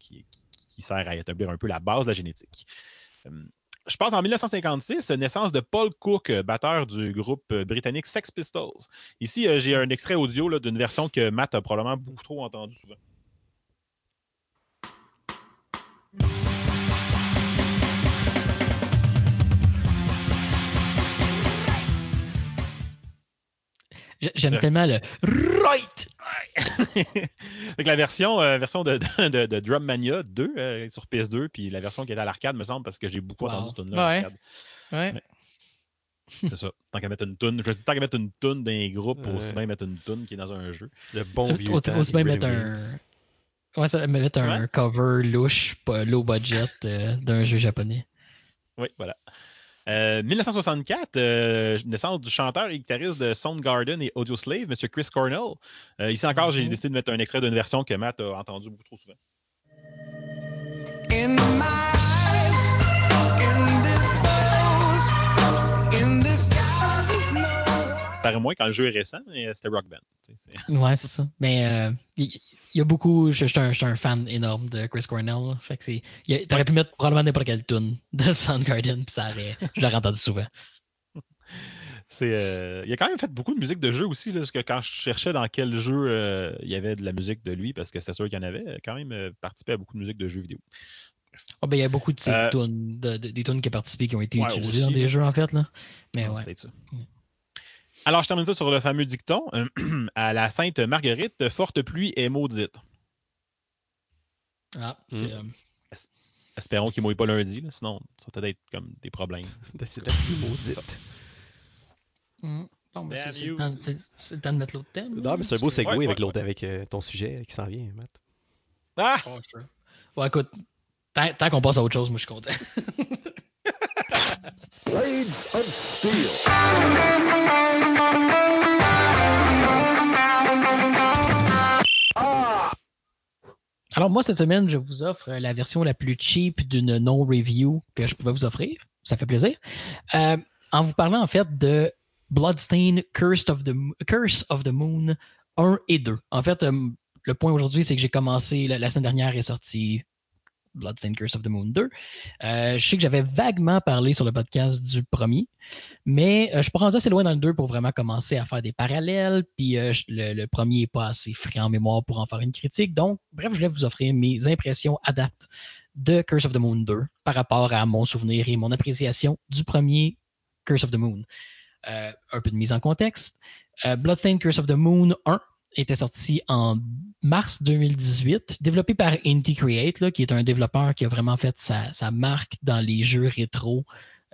qui, qui, sert à établir un peu la base de la génétique. Je passe en 1956, naissance de Paul Cook, batteur du groupe britannique Sex Pistols. Ici, j'ai un extrait audio d'une version que Matt a probablement beaucoup trop entendu souvent. J'aime tellement le Right! Donc la version, euh, version de, de, Drum Mania 2 euh, sur PS2, puis la version qui est à l'arcade, me semble, parce que j'ai beaucoup wow. entendu cette tune-là. Ouais. c'est ça. Tant qu'à mettre une toune. Je tant qu'à mettre une toune dans les groupes, ouais. aussi bien mettre une toune qui est dans un jeu. Le bon vieux. Aussi bien mettre un, Ouais, ça mettre un cover louche, pas low budget euh, d'un jeu japonais. Oui, voilà. 1964, euh, euh, naissance du chanteur et guitariste de Soundgarden et Audioslave, M. Chris Cornell. Euh, ici encore, j'ai mhm. décidé de mettre un extrait d'une version que Matt a entendu beaucoup trop souvent. In paraît moins quand le jeu est récent, mais c'était Rock Band. Ouais, c'est ça. Mais il y, a beaucoup. Je suis un, fan énorme de Chris Cornell. Fait que T'aurais pu mettre probablement n'importe quelle tune de Soundgarden, puis ça aurait, je l'aurais entendu souvent. Euh, il a quand même fait beaucoup de musique de jeu aussi, là, parce que quand je cherchais dans quel jeu euh, il y avait de la musique de lui, parce que c'était sûr qu'il y en avait, il a quand même euh, participé à beaucoup de musique de jeux vidéo. Oh, ben, il y a beaucoup de ces tunes, des tunes qui ont participé qui ont été utilisées dans des jeux, en fait. Là. Mais ouais. Ça. Alors, je termine ça sur le fameux dicton. à la Sainte Marguerite, forte pluie est maudite. Ah, hmm. c'est. Euh, espérons qu'il ne mouille pas lundi, sinon ça va peut-être comme des problèmes. c'est la pluie maudite. Hmm. Bon, ben, c'est le temps de mettre l'autre thème. Non, mais c'est un beau segway avec, l'autre, avec euh, ton sujet qui s'en vient, Matt. Ah! Oh, bon, écoute, tant, qu'on passe à autre chose, moi je suis content. Blade of Steel. Alors moi, cette semaine, je vous offre la version la plus cheap d'une non-review que je pouvais vous offrir. Ça fait plaisir. Euh, en vous parlant en fait de Bloodstain Curse of the, Curse of the Moon 1 et 2. En fait, euh, le point aujourd'hui, c'est que j'ai commencé, la, semaine dernière est sorti Bloodstained Curse of the Moon 2. Euh, je sais que j'avais vaguement parlé sur le podcast du premier, mais euh, je suis pas rendu assez loin dans le 2 pour vraiment commencer à faire des parallèles, puis euh, le, premier n'est pas assez frais en mémoire pour en faire une critique. Donc, bref, je voulais vous offrir mes impressions à date de Curse of the Moon 2 par rapport à mon souvenir et mon appréciation du premier Curse of the Moon. un peu de mise en contexte. Bloodstained Curse of the Moon 1 était sorti en mars 2018, développé par Inti Create, qui est un développeur qui a vraiment fait sa, marque dans les jeux rétro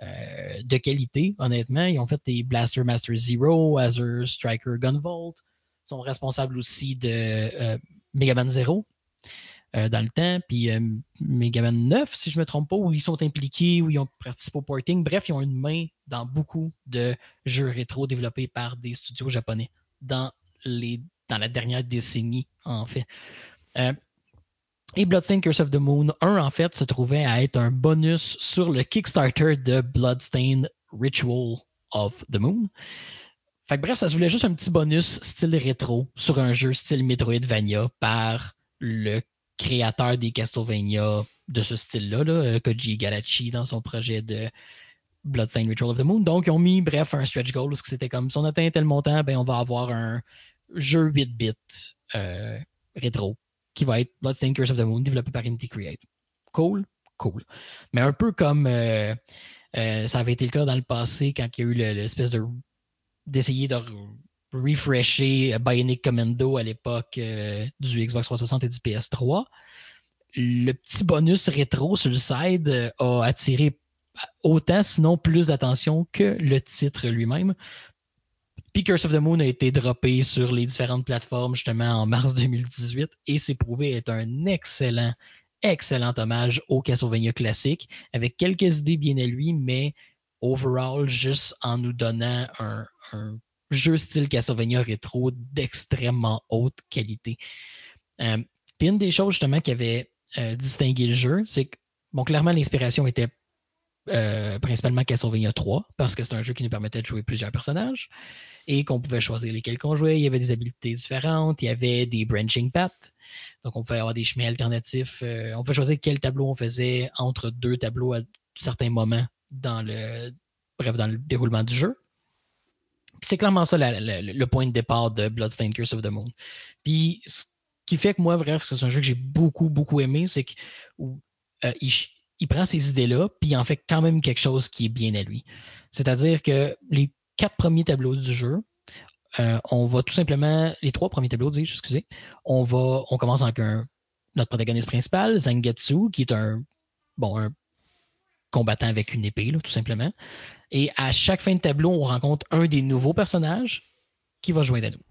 euh, de qualité, honnêtement. Ils ont fait des Blaster Master Zero, Azure Striker Gunvolt. Ils sont responsables aussi de euh, Mega Man Zero euh, dans le temps, puis Mega Man 9, si je ne me trompe pas, où ils sont impliqués, où ils ont participé au porting. Bref, ils ont une main dans beaucoup de jeux rétro développés par des studios japonais dans les dans la dernière décennie, en fait. Euh, et Bloodstained Curse of the Moon 1, en fait, se trouvait à être un bonus sur le Kickstarter de Bloodstained Ritual of the Moon. Fait que bref, ça se voulait juste un petit bonus style rétro sur un jeu style Metroidvania par le créateur des Castlevania de ce style-là, euh, Koji Garachi, dans son projet de Bloodstained Ritual of the Moon. Donc, ils ont mis, bref, un stretch goal, parce que c'était comme si on atteint tel montant, ben, on va avoir un, jeu 8 bits euh, rétro qui va être Bloodstained Curse of the Moon développé par Inti Create. Cool, cool. Mais un peu comme euh, euh, ça avait été le cas dans le passé quand il y a eu l'espèce de d'essayer de refresher Bionic Commando à l'époque du Xbox 360 et du PS3. Le petit bonus rétro sur le side a attiré autant, sinon plus d'attention que le titre lui-même. Puis of the Moon a été droppé sur les différentes plateformes justement en mars 2018 et s'est prouvé être un excellent, excellent hommage au Castlevania classique avec quelques idées bien à lui, mais overall, juste en nous donnant un, jeu style Castlevania rétro d'extrêmement haute qualité. Euh, puis une des choses justement qui avait euh, distingué le jeu, c'est que, bon, clairement, l'inspiration était euh, principalement Castlevania 3, parce que c'est un jeu qui nous permettait de jouer plusieurs personnages et qu'on pouvait choisir lesquels qu'on jouait. Il y avait des habiletés différentes, il y avait des branching paths, donc on pouvait avoir des chemins alternatifs. Euh, on pouvait choisir quel tableau on faisait entre deux tableaux à certains moments dans le, bref, dans le déroulement du jeu. C'est clairement ça le point de départ de Bloodstained Curse of the Moon. Puis ce qui fait que moi, bref, c'est un jeu que j'ai beaucoup, beaucoup aimé, c'est que euh, prend ces idées-là, puis il en fait quand même quelque chose qui est bien à lui. C'est-à-dire que les quatre premiers tableaux du jeu euh, on va tout simplement, les trois premiers tableaux, dis excusez, on va, on commence avec notre protagoniste principal, Zangetsu, qui est un, bon, combattant avec une épée, tout simplement. Et à chaque fin de tableau, on rencontre un des nouveaux personnages qui va joindre à nous.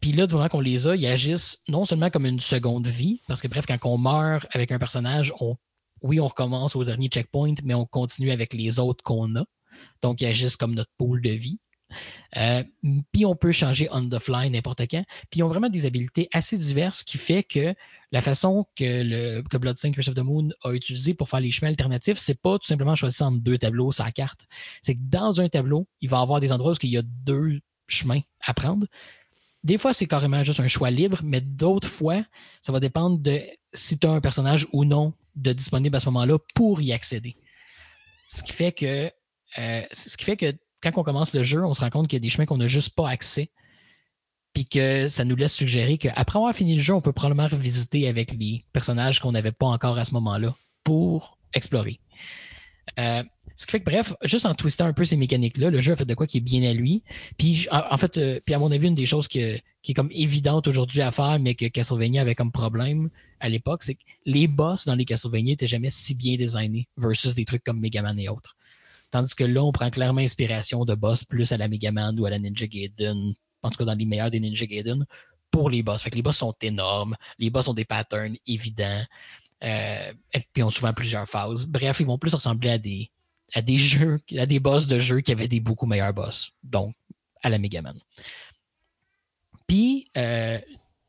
Puis là, du moment qu'on les a, ils agissent non seulement comme une seconde vie, parce que bref, quand on meurt avec un personnage, on, oui, on recommence au dernier checkpoint, mais on continue avec les autres qu'on a. Donc, ils agissent comme notre pool de vie. Euh, puis on peut changer on the fly n'importe quand. Puis ils ont vraiment des habiletés assez diverses qui fait que la façon que, le, que Curse of the Moon a utilisé pour faire les chemins alternatifs, c'est pas tout simplement choisir entre deux tableaux la carte. C'est que dans un tableau, il va y avoir des endroits où il y a deux chemins à prendre. Des fois, c'est carrément juste un choix libre, mais d'autres fois, ça va dépendre de si tu as un personnage ou non de disponible à ce moment-là pour y accéder. Ce qui fait que euh, ce qui fait que quand on commence le jeu, on se rend compte qu'il y a des chemins qu'on n'a juste pas accès. Puis que ça nous laisse suggérer qu'après avoir fini le jeu, on peut probablement revisiter avec les personnages qu'on n'avait pas encore à ce moment-là pour explorer. Euh, ce qui fait que, bref, juste en twistant un peu ces mécaniques-là, le jeu a fait de quoi qui est bien à lui. Puis, en, fait, euh, puis à mon avis, une des choses qui est comme évidente aujourd'hui à faire, mais que Castlevania avait comme problème à l'époque, c'est que les boss dans les Castlevania n'étaient jamais si bien designés versus des trucs comme Mega Man et autres. Tandis que là, on prend clairement inspiration de boss plus à la Mega Man ou à la Ninja Gaiden, en tout cas dans les meilleurs des Ninja Gaiden, pour les boss. Fait que les boss sont énormes, les boss ont des patterns évidents, euh, et puis ont souvent plusieurs phases. Bref, ils vont plus ressembler à des, jeux, à des boss de jeux qui avaient des beaucoup meilleurs boss, donc à la Mega Man. Puis, euh,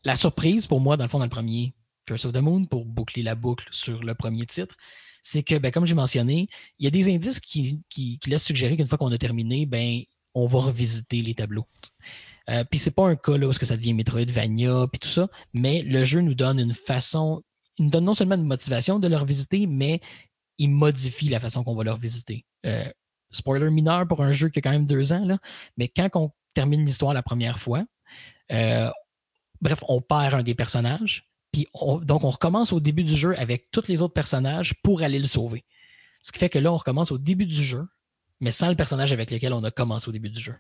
la surprise pour moi, dans le fond, dans le premier Curse of the Moon, pour boucler la boucle sur le premier titre, c'est que, ben, comme j'ai mentionné, il y a des indices qui, laissent suggérer qu'une fois qu'on a terminé, ben, on va revisiter les tableaux. Euh, puis c'est pas un cas là ça devient Metroidvania puis tout ça, mais le jeu nous donne une façon, il nous donne non seulement une motivation de le revisiter, mais il modifie la façon qu'on va le revisiter. Euh, spoiler mineur pour un jeu qui a quand même deux ans, mais quand on termine l'histoire la première fois, euh, bref, on perd un des personnages, donc, on recommence au début du jeu avec tous les autres personnages pour aller le sauver. Ce qui fait que là, on recommence au début du jeu, mais sans le personnage avec lequel on a commencé au début du jeu.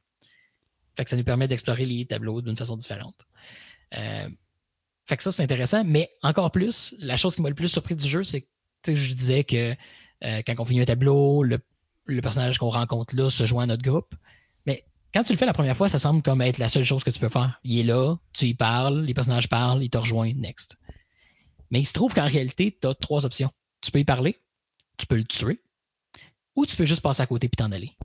Fait que ça nous permet d'explorer les tableaux d'une façon différente. Euh, fait que ça, c'est intéressant. Mais encore plus, la chose qui m'a le plus surpris du jeu, c'est que je disais que euh, quand on finit un tableau, le, le personnage qu'on rencontre là se joint à notre groupe. Mais quand tu le fais la première fois, ça semble comme être la seule chose que tu peux faire. Il est là, tu y parles, les personnages parlent, il te rejoint, next. Mais il se trouve qu'en réalité, tu as trois options. Tu peux y parler, tu peux le tuer, ou tu peux juste passer à côté puis t'en aller.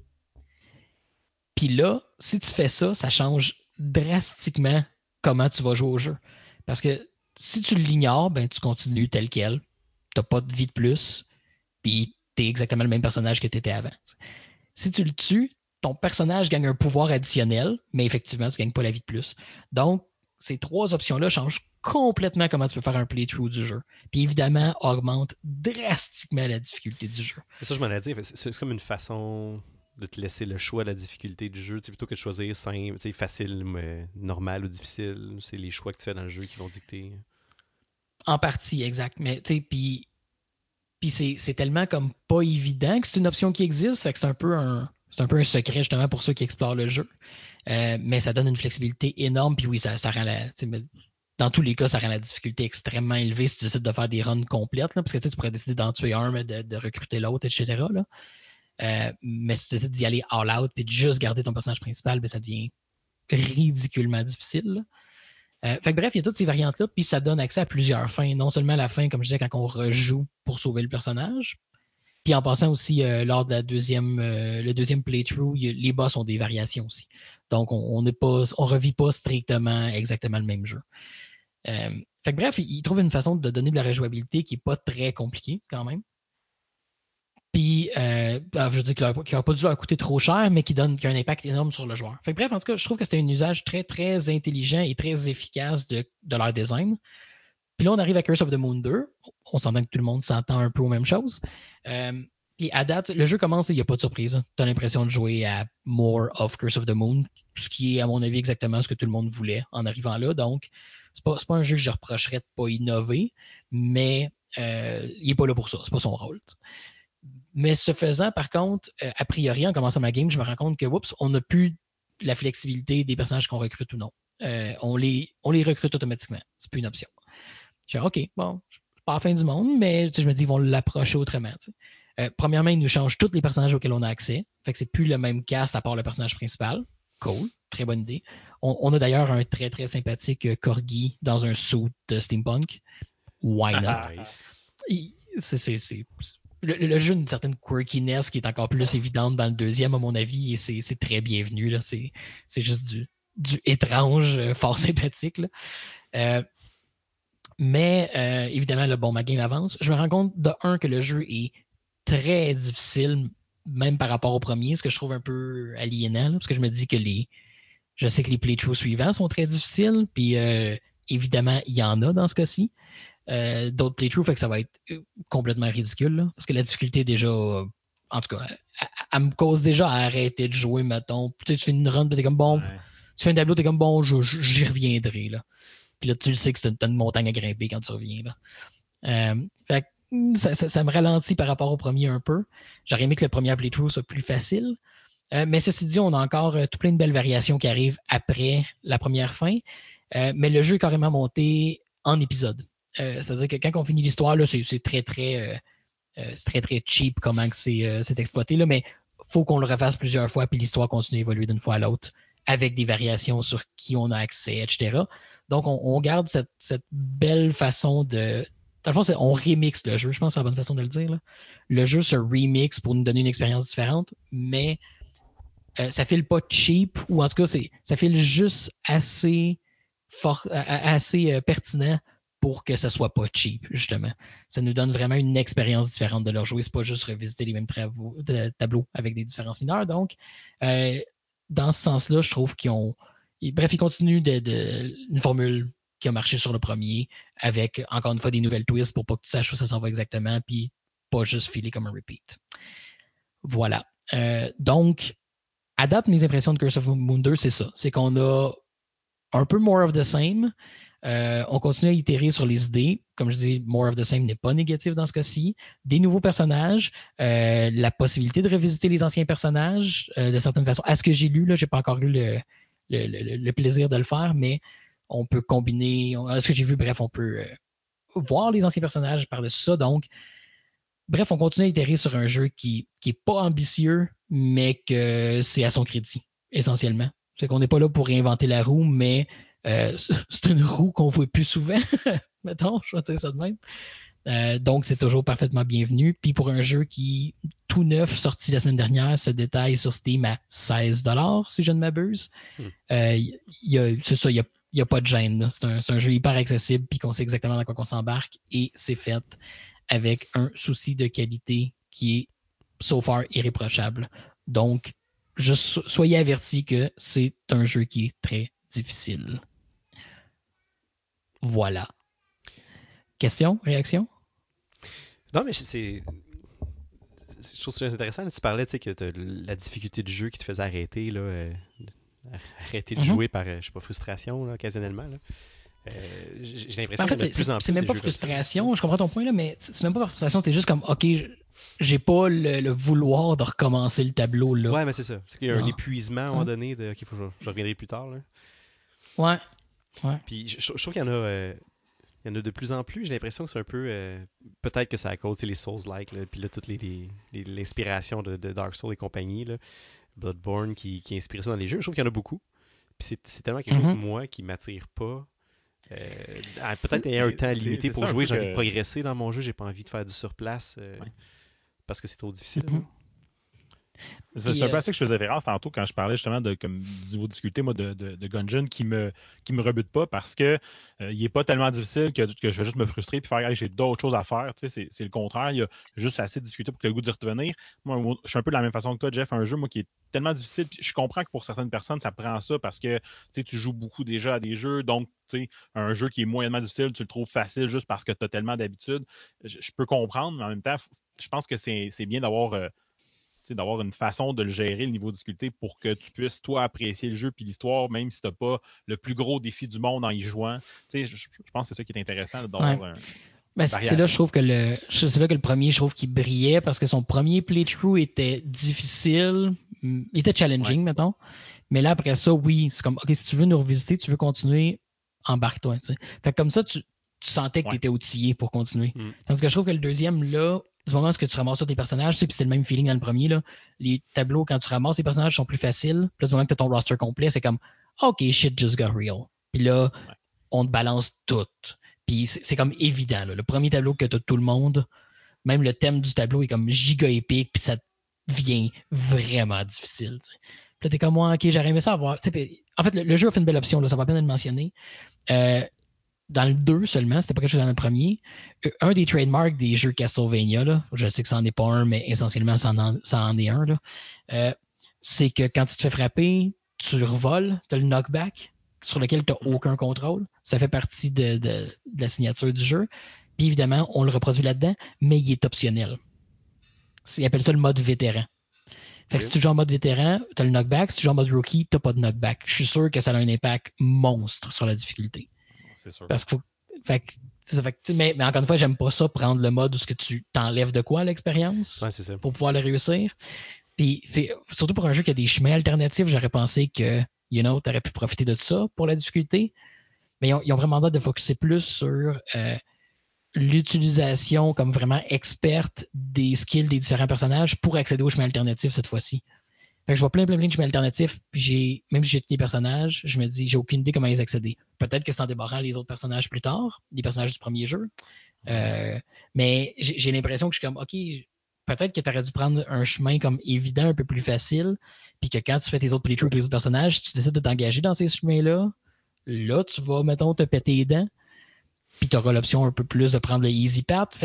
Puis là, si tu fais ça, ça change drastiquement comment tu vas jouer au jeu. Parce que si tu l'ignores, ben, tu continues tel quel. Tu n'as pas de vie de plus, puis tu es exactement le même personnage que tu étais avant. Si tu le tues, ton personnage gagne un pouvoir additionnel, mais effectivement, tu ne gagnes pas la vie de plus. Donc, ces trois options-là changent complètement comment tu peux faire un playthrough du jeu. Puis évidemment, augmente drastiquement la difficulté du jeu. Ça, je m'en ai dit. C'est comme une façon de te laisser le choix de la difficulté du jeu, plutôt que de choisir simple, facile, normal ou difficile. C'est les choix que tu fais dans le jeu qui vont dicter. En partie, exact. Mais tu sais, puis, puis c'est tellement comme pas évident que c'est une option qui existe, fait que c'est un peu un c'est un peu un secret justement pour ceux qui explorent le jeu. Euh, mais ça donne une flexibilité énorme. Puis oui, ça, ça rend la. Dans tous les cas, ça rend la difficulté extrêmement élevée si tu décides de faire des runs complètes. parce que tu pourrais décider d'en tuer un, mais de, recruter l'autre, etc. Euh, mais si tu décides d'y aller all out puis de juste garder ton personnage principal, ben, ça devient ridiculement difficile. Euh, fait que bref, il y a toutes ces variantes-là, puis ça donne accès à plusieurs fins. Non seulement la fin, comme je disais, quand on rejoue pour sauver le personnage, puis en passant aussi, euh, lors de la deuxième, le deuxième playthrough, les boss ont des variations aussi. Donc, on ne on revit pas strictement exactement le même jeu. Euh, fait que bref, il, trouve une façon de donner de la rejouabilité qui n'est pas très compliquée quand même. Puis, ah, je veux dire qu'il n'aurait pas dû leur coûter trop cher, mais qui donne qui a un impact énorme sur le joueur. Fait que bref, en tout cas, je trouve que c'était un usage très, très intelligent et très efficace de, leur design. Puis là, on arrive à Curse of the Moon 2. On s'entend que tout le monde s'entend un peu aux mêmes choses. Euh, et à date, le jeu commence, il n'y a pas de surprise. Tu as l'impression de jouer à more of Curse of the Moon, ce qui est, à mon avis, exactement ce que tout le monde voulait en arrivant là. Donc, c'est pas, pas un jeu que je reprocherais de pas innover, mais euh, il n'est pas là pour ça. C'est pas son rôle. Mais ce faisant, par contre, euh, a priori, en commençant ma game, je me rends compte que, oups, on a plus la flexibilité des personnages qu'on recrute ou non. Euh, on, les, recrute automatiquement. C'est plus une option. Je dis, OK, bon, pas la fin du monde, mais je me dis, ils vont l'approcher autrement. Premièrement, ils nous changent tous les personnages auxquels on a accès. Fait que c'est plus le même cast à part le personnage principal. Cool, très bonne idée. On, a d'ailleurs un très très sympathique euh, Corgi dans un suit de steampunk. Why not? c'est, le, jeu a une certaine quirkiness qui est encore plus évidente dans le deuxième, à mon avis, et c'est, très bienvenu. C'est, juste du, du étrange, euh, fort sympathique. mais évidemment, le bon, ma game avance. Je me rends compte de un que le jeu est très difficile, même par rapport au premier, ce que je trouve un peu aliénant, parce que je me dis que les. Je sais que les playthroughs suivants sont très difficiles, puis euh, évidemment, il y en a dans ce cas-ci. Euh, d'autres playthroughs, fait que ça va être euh, complètement ridicule, parce que la difficulté est déjà. en tout cas, elle, me cause déjà à arrêter de jouer, mettons. Peut-être tu fais une run, tu es comme bon. Tu fais un tableau, tu es comme bon, j'y reviendrai. Là. Puis là, tu le sais que c'est une, une, montagne à grimper quand tu reviens. Là. fait ça, me ralentit par rapport au premier un peu. J'aurais aimé que le premier playthrough soit plus facile. Euh, mais ceci dit, on a encore euh, tout plein de belles variations qui arrivent après la première fin. Euh, mais le jeu est carrément monté en épisode. C'est-à-dire que quand on finit l'histoire, c'est très, très, très, très cheap comment c'est exploité. Là, mais faut qu'on le refasse plusieurs fois, puis l'histoire continue à évoluer d'une fois à l'autre avec des variations sur qui on a accès, etc. Donc, on, garde cette, cette, belle façon de, dans le fond, on remix le jeu. Je pense que c'est la bonne façon de le dire. Le jeu se remix pour nous donner une expérience différente, mais euh, ça file pas cheap, ou en tout cas, ça file juste assez fort, assez euh, pertinent pour que ça soit pas cheap, justement. Ça nous donne vraiment une expérience différente de leur jouer. C'est pas juste revisiter les mêmes tableaux avec des différences mineures. Donc, euh, dans ce sens-là, je trouve qu'ils ont. Bref, ils continuent de, une formule qui a marché sur le premier, avec encore une fois des nouvelles twists pour pas que tu saches où ça s'en va exactement, puis pas juste filer comme un repeat. Voilà. Euh, donc, adapte mes impressions de Curse of Moon 2, c'est ça. C'est qu'on a un peu more of the same. Euh, on continue à itérer sur les idées. Comme je dis, more of the same n'est pas négatif dans ce cas-ci. Des nouveaux personnages, euh, la possibilité de revisiter les anciens personnages de certaines façons. À ce que j'ai lu, là, j'ai pas encore eu le, plaisir de le faire, mais on peut combiner. ce que j'ai vu, bref, on peut euh, voir les anciens personnages par-dessus ça. Donc, bref, on continue à itérer sur un jeu qui n'est pas ambitieux, mais que c'est à son crédit, essentiellement. C'est qu'on n'est pas là pour réinventer la roue, mais euh, c'est une roue qu'on voit plus souvent. Mettons, je vais dire ça de même. Euh, donc, c'est toujours parfaitement bienvenu. Puis pour un jeu qui, tout neuf, sorti la semaine dernière, se détaille sur Steam à 16 si je ne m'abuse. Hmm. c'est ça, il y a il n'y a pas de gêne. C'est un, jeu hyper accessible, puis qu'on sait exactement dans quoi on s'embarque, et c'est fait avec un souci de qualité qui est so far irréprochable. Donc, juste soyez avertis que c'est un jeu qui est très difficile. Voilà. Question, réaction? Non, mais c'est. Je trouve ça intéressant. Tu parlais que la difficulté du jeu qui te faisait arrêter. Là, euh, arrêter de mhm. jouer par, euh, je sais pas, frustration, occasionnellement. Euh, j'ai l'impression en fait, C'est même pas frustration, je comprends ton point, là, mais c'est même pas par frustration, t'es juste comme, OK, j'ai pas le, vouloir de recommencer le tableau. Là. Ouais, mais c'est ça. C'est qu'il y a un épuisement à un moment donné, de, faut je, reviendrai plus tard. Là. Ouais. ouais. Puis je, trouve qu'il y en a. Euh, il y en a de plus en plus. J'ai l'impression que c'est un peu. Peut-être que c'est à cause les Souls-like, puis là, toute l'inspiration les, de, Dark Souls et compagnie. Là. Bloodborne qui, qui inspire ça dans les jeux. Je trouve qu'il y en a beaucoup. Puis c'est tellement quelque chose, mhm. moi, qui m'attire pas. Euh, peut-être qu'il y a un temps limité pour jouer, j'ai envie de progresser dans mon jeu, j'ai pas envie de faire du surplace euh, parce que c'est trop difficile. Mhm. C'est un peu à ça que je faisais référence tantôt quand je parlais justement de comme, du niveau difficulté moi, de, de, Gungeon qui me, qui me rebute pas parce que euh, il n'est pas tellement difficile que, que, je vais juste me frustrer et faire j'ai d'autres choses à faire. C'est le contraire. Il y a juste assez de difficulté pour que le goût d'y revenir. Moi, je suis un peu de la même façon que toi, Jeff. Un jeu moi, qui est tellement difficile. je comprends que pour certaines personnes, ça prend ça parce que tu joues beaucoup déjà à des jeux. Donc, un jeu qui est moyennement difficile, tu le trouves facile juste parce que tu as tellement d'habitude. Je, peux comprendre, mais en même temps, je pense que c'est bien d'avoir. Euh, d'avoir une façon de le gérer, le niveau de difficulté, pour que tu puisses, toi, apprécier le jeu puis l'histoire, même si tu n'as pas le plus gros défi du monde en y jouant. Je, je pense que c'est ça qui est intéressant d'avoir ben, c'est là, je trouve que le, c'est là que le premier, je trouve qu'il brillait parce que son premier playthrough était difficile, il était challenging, mettons. Mais là, après ça, oui, c'est comme, OK, si tu veux nous revisiter, tu veux continuer, embarque-toi. Fait comme ça, tu, sentais que tu étais outillé pour continuer. Mm. Tandis que je trouve que le deuxième, là, du moment où tu ramasses tes personnages, puis c'est le même feeling dans le premier, là, les tableaux, quand tu ramasses tes personnages, sont plus faciles. Puis là, du moment que tu as ton roster complet, c'est comme, OK, shit just got real. Puis là, on te balance tout. Puis c'est comme évident. Le premier tableau que tu as tout le monde, même le thème du tableau est comme giga épique, puis ça devient vraiment difficile. Puis là, t'es comme moi, ok, j'aurais aimé ça avoir. En fait, le, jeu a fait une belle option, là, ça va bien être mentionné. Euh, dans le 2 seulement, c'était pas quelque chose dans le premier. Euh, un des trademarks des jeux Castlevania, là, je sais que ça n'en est pas un, mais essentiellement, ça en, est un, euh, c'est que quand tu te fais frapper, tu revoles, tu as le knockback sur lequel tu n'as aucun contrôle. Ça fait partie de, la signature du jeu. Puis évidemment, on le reproduit là-dedans, mais il est optionnel. Ils appellent ça le mode vétéran. Fait que si tu joues en mode vétéran, tu as le knockback. Si tu joues en mode rookie, tu n'as pas de knockback. Je suis sûr que ça a un impact monstre sur la difficulté. C'est sûr. Parce que fait mais, encore une fois, j'aime pas ça, prendre le mode où ce que tu t'enlèves de quoi l'expérience pour pouvoir le réussir. Puis, surtout pour un jeu qui a des chemins alternatifs, j'aurais pensé que, you know, tu aurais pu profiter de ça pour la difficulté. Mais ils ont, vraiment hâte de focuser plus sur euh, l'utilisation comme vraiment experte des skills des différents personnages pour accéder aux chemins alternatifs cette fois-ci. Je vois plein, plein, plein de chemins alternatifs, puis j'ai, même si j'ai tous les personnages, je me dis, j'ai aucune idée comment ils accéder. Peut-être que c'est en débarrant les autres personnages plus tard, les personnages du premier jeu. Euh, mais j'ai l'impression que je suis comme, OK, peut-être que tu aurais dû prendre un chemin comme évident, un peu plus facile, puis que quand tu fais tes autres playthroughs avec les autres personnages, tu décides de t'engager dans ces chemins-là, là, tu vas, mettons, te péter les dents, puis tu auras l'option un peu plus de prendre le easy path.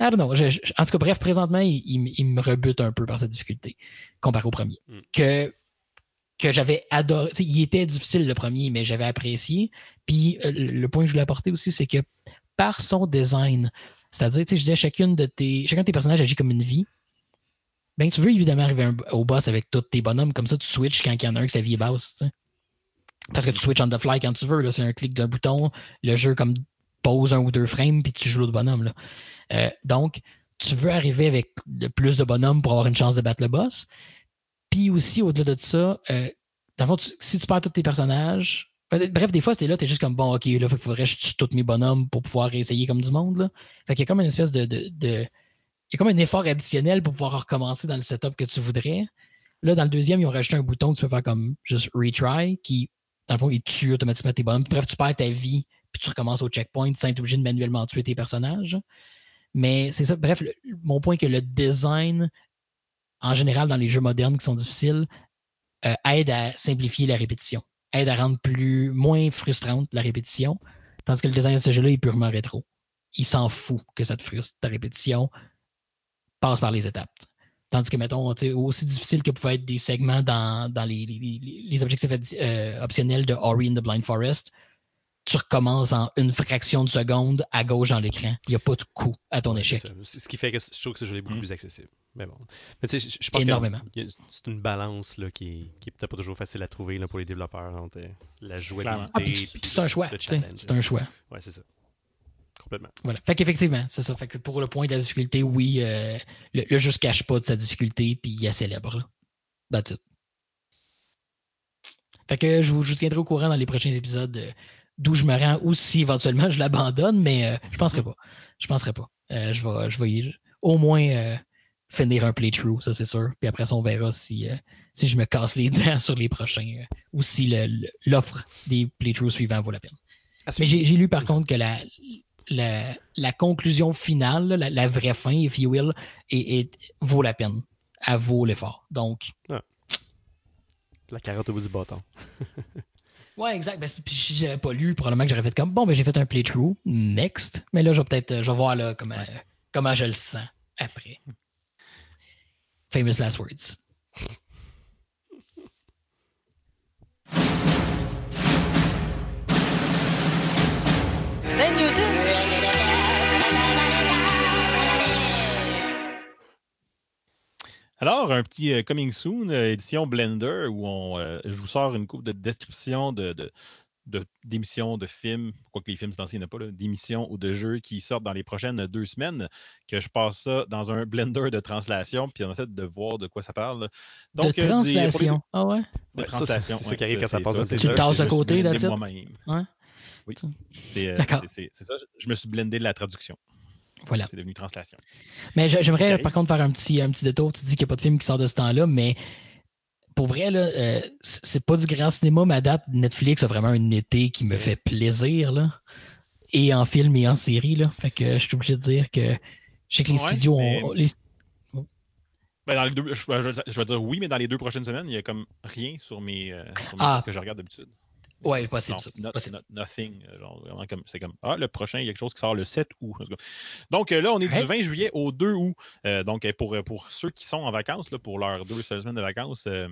I don't know. en tout cas, bref, présentement, il, me rebute un peu par cette difficulté, comparé au premier. Hmm. Que, que j'avais adoré. Il était difficile le premier, mais j'avais apprécié. Puis euh, le point que je voulais apporter aussi, c'est que par son design, c'est-à-dire, je disais, chacune de tes, chacun de tes personnages agit comme une vie. Ben, tu veux évidemment arriver au boss avec tous tes bonhommes, comme ça, tu switches quand il y en a un que sa vie est basse. Parce que tu switches on the fly quand tu veux. C'est un clic d'un bouton. Le jeu comme pose un ou deux frames, puis tu joues l'autre bonhomme. Là. Euh, donc, tu veux arriver avec le plus de bonhommes pour avoir une chance de battre le boss. Puis aussi, au-delà de ça, euh, si tu perds tous tes personnages, Bref, des fois, c'était là, t'es juste comme bon, ok, là, il faudrait que je tue tous mes bonhommes pour pouvoir essayer comme du monde. Là. Fait qu'il y a comme une espèce de, de, Il y a comme un effort additionnel pour pouvoir recommencer dans le setup que tu voudrais. Là, dans le deuxième, ils ont rajouté un bouton que tu peux faire comme juste retry, qui, dans le fond, il tue automatiquement tes bonhommes. Bref, tu perds ta vie, puis tu recommences au checkpoint sans être obligé de manuellement tuer tes personnages. Mais c'est ça. Bref, mon point est que le design, en général, dans les jeux modernes qui sont difficiles, euh, aide à simplifier la répétition aide à rendre plus, moins frustrante la répétition, tandis que le design de ce jeu-là est purement rétro. Il s'en fout que ça te frustre. Ta répétition passe par les étapes. Tandis que, mettons, aussi difficile que pouvaient être des segments dans, dans les, les, objectifs euh, optionnels de Ori in the Blind Forest, tu recommences en une fraction de seconde à gauche dans l'écran. Il n'y a pas de coup à ton échec. C'est ce qui fait que je trouve que ce jeu est beaucoup mm. plus accessible. Mais bon. Mais tu sais, je pense Énormément. c'est une balance là, qui, est, qui est peut-être pas toujours facile à trouver là, pour les développeurs entre la jouabilité ah, et C'est un choix. C'est un choix. Ouais, c'est ça. Complètement. Voilà. Fait qu'effectivement, c'est ça. Fait que pour le point de la difficulté, oui, euh, le, jeu se cache pas de sa difficulté, puis il la célèbre. That's it. Fait que je vous, je vous tiendrai au courant dans les prochains épisodes euh, d'où je me rends ou si éventuellement je l'abandonne, mais euh, je penserai pas. Je penserai pas. Euh, je vais, je vais au moins euh, finir un playthrough, ça c'est sûr. Puis après ça, on verra si, si je me casse les dents sur les prochains ou si l'offre des playthroughs suivants vaut la peine. Mais j'ai lu par contre que la, la, la conclusion finale, la, vraie fin, if you will, vaut la peine. Elle vaut l'effort. Donc. Ah. La carotte au bout du bâton. Ouais, exact. Ben, puis si j'avais pas lu, probablement que j'aurais fait comme bon, ben j'ai fait un playthrough. Next. Mais là, je vais peut-être je vais voir là, comment, comment je le sens après. Famous last words. Alors, un petit euh, Coming Soon, euh, édition Blender, où on, euh, je vous sors une coupe de description de, d'émissions, de, films, quoi que les films, c'est il n'y en a pas, d'émissions ou de jeux qui sortent dans les prochaines deux semaines, que je passe ça dans un blender de translation, puis on essaie de voir de quoi ça parle. Donc, de translation. ah ouais? De translation. C'est ça, qui arrive quand ça passe. Tu le tasses de côté, là moi-même. Ouais. Oui. C'est ça. Je me suis blendé de la traduction. Voilà. C'est devenu translation. Mais j'aimerais par contre faire un petit, un petit détour. Tu dis qu'il n'y a pas de film qui sort de ce temps-là, mais pour vrai, là, euh, c'est pas du grand cinéma, à date, Netflix a vraiment un été qui me fait plaisir, là. Et en film et en série, là. Fait que je suis obligé de dire que je sais que les studios ont. Les... Ben, dans les deux, je, vais dire oui, mais dans les deux prochaines semaines, il n'y a comme rien sur mes, euh, sur mes ah. que je regarde d'habitude. Ouais, possible. Non, nothing. Euh, comme, c'est comme, ah, le prochain, il y a quelque chose qui sort le 7 août. Donc là, on est du 20 juillet au 2 août. Euh, donc, pour, pour ceux qui sont en vacances, là, pour leurs deux semaines de vacances, euh,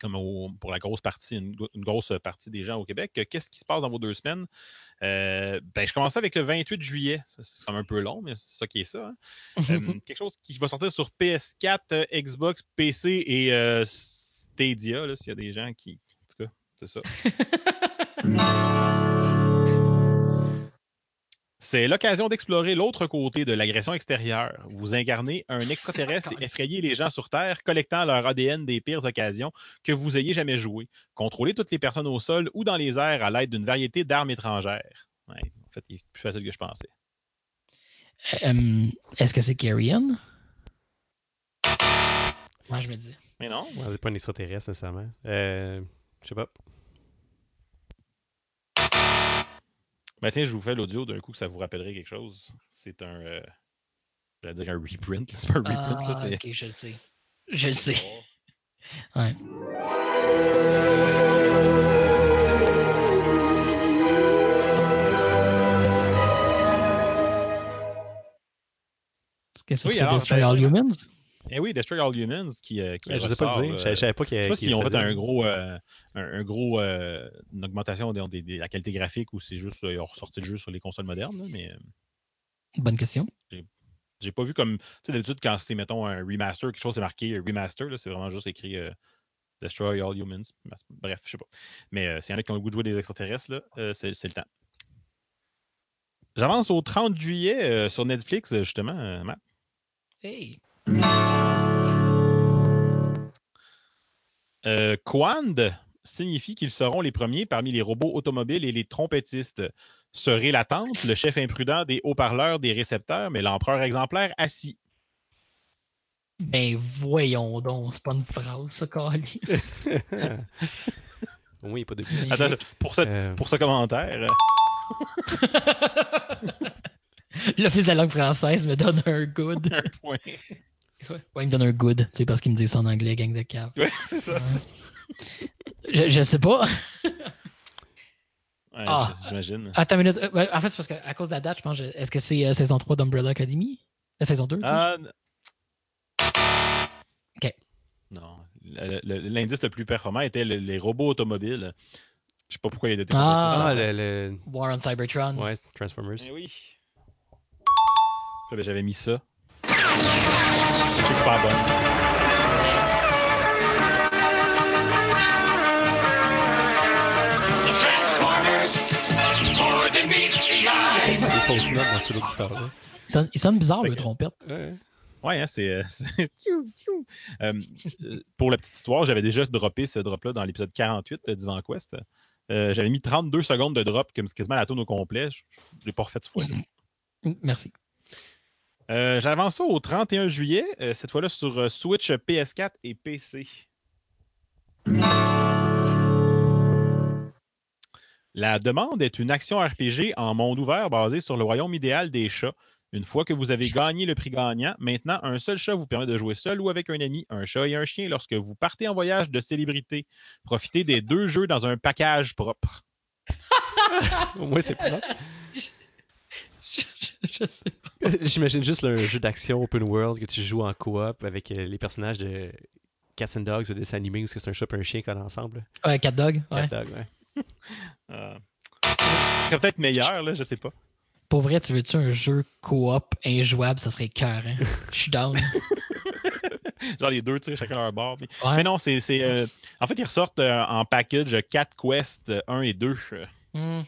comme pour la grosse partie, une, grosse partie des gens au Québec, qu'est-ce qui se passe dans vos deux semaines? ben, je commence avec le 28 juillet. C'est comme un peu long, mais c'est ça qui est ça. Hein. quelque chose qui va sortir sur PS4, Xbox, PC et Stadia, s'il y a des gens qui, c'est ça. C'est l'occasion d'explorer l'autre côté de l'agression extérieure. Vous incarnez un extraterrestre et effrayez les gens sur Terre, collectant leur ADN des pires occasions que vous ayez jamais joué. Contrôlez toutes les personnes au sol ou dans les airs à l'aide d'une variété d'armes étrangères. en fait, il est plus facile que je pensais. Euh, est-ce que c'est Carrion? Moi, je me dis. Mais non. C'est pas un extraterrestre nécessairement. Euh, je sais pas. Ben tiens, je vous fais l'audio d'un coup que ça vous rappellerait quelque chose. C'est un. Euh, je vais dire un reprint. C'est pas un reprint. Ah, là, ok, je le sais. Je le sais. Ouais. Est-ce que c'est oui, Destroy All Humans? Eh oui, Destroy All Humans qui, euh, qui Je sais pas le dire. Je, savais pas qu'il Je sais pas s'ils ont fait un gros, euh, un, gros euh, une augmentation de, la qualité graphique ou c'est juste ils ont ressorti le jeu sur les consoles modernes. mais, Bonne question. J'ai pas vu comme. Tu sais, d'habitude, quand c'est, mettons, un remaster, quelque chose, c'est marqué remaster, c'est vraiment juste écrit Destroy All Humans. Bref, je sais pas. Mais s'il y en a qui ont le goût de jouer des extraterrestres, là, c'est, le temps. J'avance au 30 juillet sur Netflix, justement, Matt. Hey! Euh, Quand signifie qu'ils seront les premiers parmi les robots automobiles et les trompettistes. Serait l'attente, le chef imprudent des haut-parleurs, des récepteurs, mais l'empereur exemplaire assis. Ben voyons donc, c'est pas une phrase, ça, oui, pas de. Attends, pour, euh. pour ce commentaire. L'Office de la langue française me donne un good. Un point. Ouais, il me donne un good, tu sais, parce qu'il me dit ça en anglais, gang de cave. Ouais, c'est ça. je, je sais pas. Ouais, ah, j'imagine. Attends une minute. Euh, en fait, c'est parce qu'à cause de la date, je pense. Est-ce que c'est euh, saison 3 d'Umbrella Academy? La saison 2 ah, Ok. Non. L'indice le, plus performant était les robots automobiles. Je sais pas pourquoi il y a des Ah, le, War on Cybertron. Ouais, Transformers. Eh oui. J'avais mis ça. C'est super bon. Des fausses notes dans ce de guitare-là. Il sonne bizarre, le trompette. Ouais. Ouais, hein, c'est. Euh, euh, pour la petite histoire, j'avais déjà droppé ce drop-là dans l'épisode 48 de Divan Quest. Euh, j'avais mis 32 secondes de drop, comme quasiment la tourne au complet. Je ne l'ai pas refait ce fois. Merci. Euh, j'avance ça au 31 juillet, euh, cette fois-là sur euh, Switch, PS4 et PC. La demande est une action RPG en monde ouvert basée sur le royaume idéal des chats. Une fois que vous avez gagné le prix gagnant, maintenant, un seul chat vous permet de jouer seul ou avec un ami, un chat et un chien lorsque vous partez en voyage de célébrité. Profitez des deux jeux dans un package propre. Au moins, c'est pas. je sais pas. J'imagine juste un jeu d'action open world que tu joues en coop avec euh, les personnages de Cats and Dogs, de dessin animé, ou ce c'est un chat et un chien qu'on ensemble. Ouais, Cat Dog. Cat Dog, ouais. euh, ce serait peut-être meilleur, là, je sais pas. Pour vrai, tu veux-tu un jeu coop injouable, ça serait cœur, hein? Je suis down. Genre les deux, tu sais, chacun leur bord. Mais non, c'est. Euh, en fait, ils ressortent euh, en package 4 quests 1 et 2. Mmh.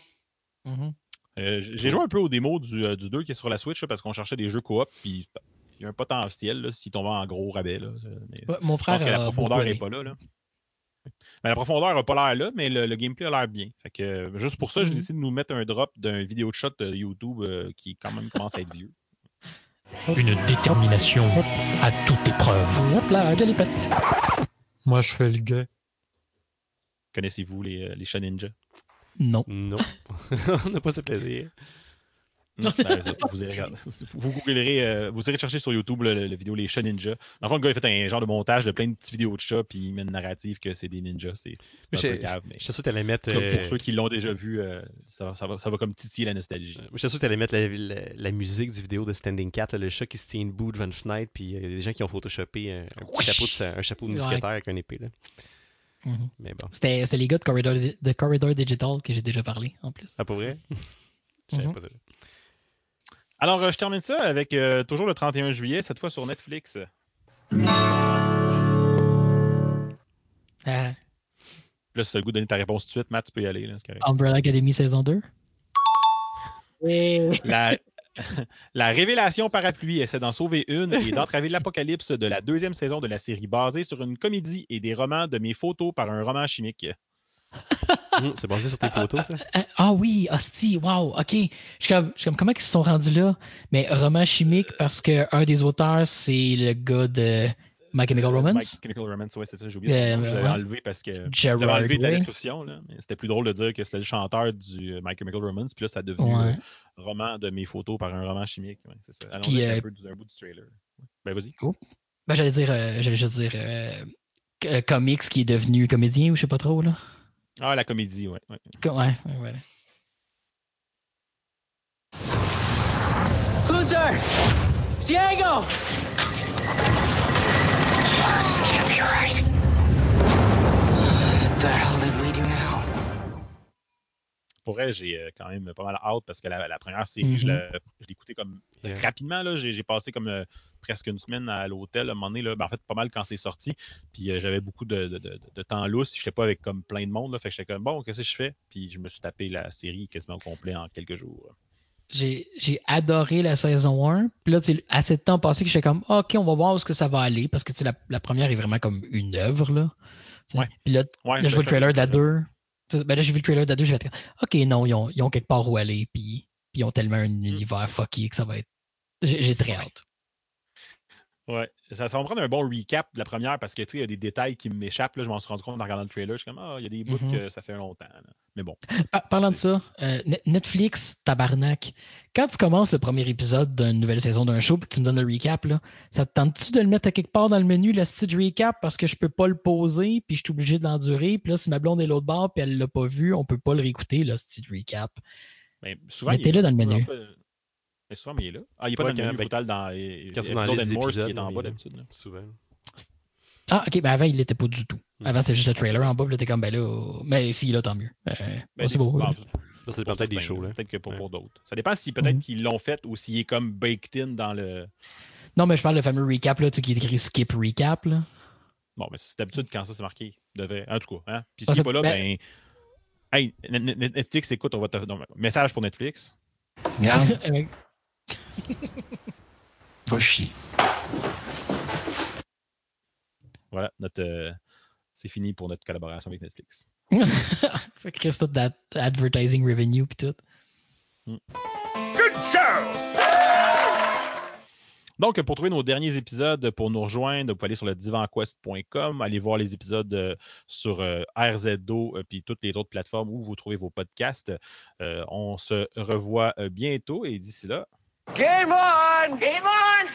Mmh. J'ai joué un peu au démo du, du 2 qui est sur la Switch parce qu'on cherchait des jeux coop. Puis il y a un potentiel s'ils tombent en gros rabais. Là. mon frère. Je pense que la profondeur n'est pas là. là. la profondeur n'a pas l'air là, mais le, gameplay a l'air bien. Fait que, juste pour ça, j'ai mmh. décidé de nous mettre un drop d'un vidéo de shot de YouTube qui quand même commence à être vieux. Une détermination à toute épreuve. Hop là, Moi, je fais le gars. Connaissez-vous les, euh, les chats ninja? Non. Non. On n'a pas ce plaisir. Ben, vous, irez, vous, googlerez, euh, vous irez chercher sur YouTube le, vidéo Les chats ninjas. En fait, le gars a fait un genre de montage de plein de petites vidéos de chats, puis il met une narrative que c'est des ninjas. C'est un peu cave. Mais je suis sûr que tu allais mettre. Pour euh, ceux qui l'ont déjà vu, euh, ça, ça, va, ça, va, comme titiller la nostalgie. je suis sûr que tu allais mettre la, musique du vidéo de Standing Cat, le chat qui se tient debout devant une fenêtre, puis il y a des gens qui ont photoshopé un, chapeau de, un chapeau de mousquetaire avec un épée. Là. Mais bon. C'était les gars de Corridor, de Corridor Digital que j'ai déjà parlé en plus. Ah, pour vrai? Mm-hmm. pas alors, euh, je termine ça avec euh, toujours le 31 juillet, cette fois sur Netflix. Ah. Là, si tu le goût de donner ta réponse tout de suite, Matt, tu peux y aller. Là, Umbrella Academy saison 2. La, la révélation parapluie essaie d'en sauver une et d'entraver l'apocalypse de la deuxième saison de la série basée sur une comédie et des romans de mes photos par un roman chimique. Hum, c'est basé sur tes photos, ça? Ah, ah oui, hostie, wow, ok. Je suis comme, comment ils se sont rendus là? Mais roman chimique parce qu'un des auteurs, c'est le gars de My Chemical Romance? My Chemical Romance, ouais, c'est ça, j'ai oublié. Euh, je l'avais enlevé parce que. J'avais enlevé de la description, là. C'était plus drôle de dire que c'était le chanteur du euh, My Chemical Romance, puis là, ça a devenu le roman de mes photos par un roman chimique. Ouais, c'est ça. Allons puis, un, euh, peu, un bout du trailer. Ben, vas-y. Ben, j'allais dire, j'allais juste dire comics qui est devenu comédien ou je sais pas trop, là. Ah, la comédie, ouais. Ouais, ouais, ouais. Loser! Diego! Can't be right. What the hell did we do now? Pour elle, j'ai euh, quand même pas mal hâte parce que la, première série, je mm-hmm. l'ai écoutée comme rapidement. J'ai passé comme euh, presque une semaine à l'hôtel à un moment donné. Là, ben, en fait, pas mal quand c'est sorti. Puis euh, j'avais beaucoup de, de, de, temps lousse. Je n'étais pas avec comme plein de monde. Là, fait que j'étais comme bon, qu'est-ce que je fais? Puis je me suis tapé la série quasiment au complet en quelques jours. J'ai adoré la saison 1. Puis là, assez de temps passé que j'étais comme OK, on va voir où ce que ça va aller. Parce que la, la première est vraiment comme une œuvre. Là. Ouais. Puis là, là je vois le trailer de la 2. Ben là, j'ai vu le trailer de la 2, j'ai fait OK, non, ils ont, ils ont quelque part où aller. Puis, puis ils ont tellement un mm. univers fucky que ça va être. J'ai très hâte. Ouais, ça, va me prendre un bon recap de la première parce que tu sais, il y a des détails qui m'échappent. Je m'en suis rendu compte en regardant le trailer. Je suis comme, ah, il y a des bouts mm-hmm. que ça fait longtemps. Mais bon. parlant de ça, euh, Netflix, tabarnak, quand tu commences le premier épisode d'une nouvelle saison d'un show et que tu me donnes le recap, là, ça te tente-tu de le mettre à quelque part dans le menu, le style recap, parce que je peux pas le poser puis je suis obligé de l'endurer. Puis là, si ma blonde est l'autre bord puis elle l'a pas vu, on peut pas le réécouter, le style recap? Ben, Mettez-le dans le menu. Mais souvent, mais il est là. Ah, il n'est pas dans le menu total dans les épisodes qui est en bas d'habitude. Souvent. Ah, ok, ben avant, il l'était pas du tout. Mm. Avant, c'était juste le trailer en bas, puis là, t'es comme, ben là, mais si, là, tant mieux. Euh, ben, c'est beau. Ça, ça dépend peut-être des shows. Peut-être que pas pour d'autres. Ça dépend si peut-être mm. qu'ils l'ont fait ou s'il est comme baked in dans le. Non, mais je parle de fameux recap, là, tu sais, qui est écrit skip recap, là. Bon, mais c'est d'habitude quand ça, c'est marqué. Devait... En tout cas, hein. Puis s'il n'est pas là, ben. ben... Hey, Netflix, écoute, on va te. message pour Netflix. Regarde. Va chier. Voilà, notre, euh, c'est fini pour notre collaboration avec Netflix. fait que reste tout d'advertising revenue puis tout. Hmm. Good show! Donc, pour trouver nos derniers épisodes, pour nous rejoindre, vous pouvez aller sur le divanquest.com, aller voir les épisodes euh, sur euh, RZO et puis toutes les autres plateformes où vous trouvez vos podcasts. on se revoit bientôt et d'ici là, Game on! Game on!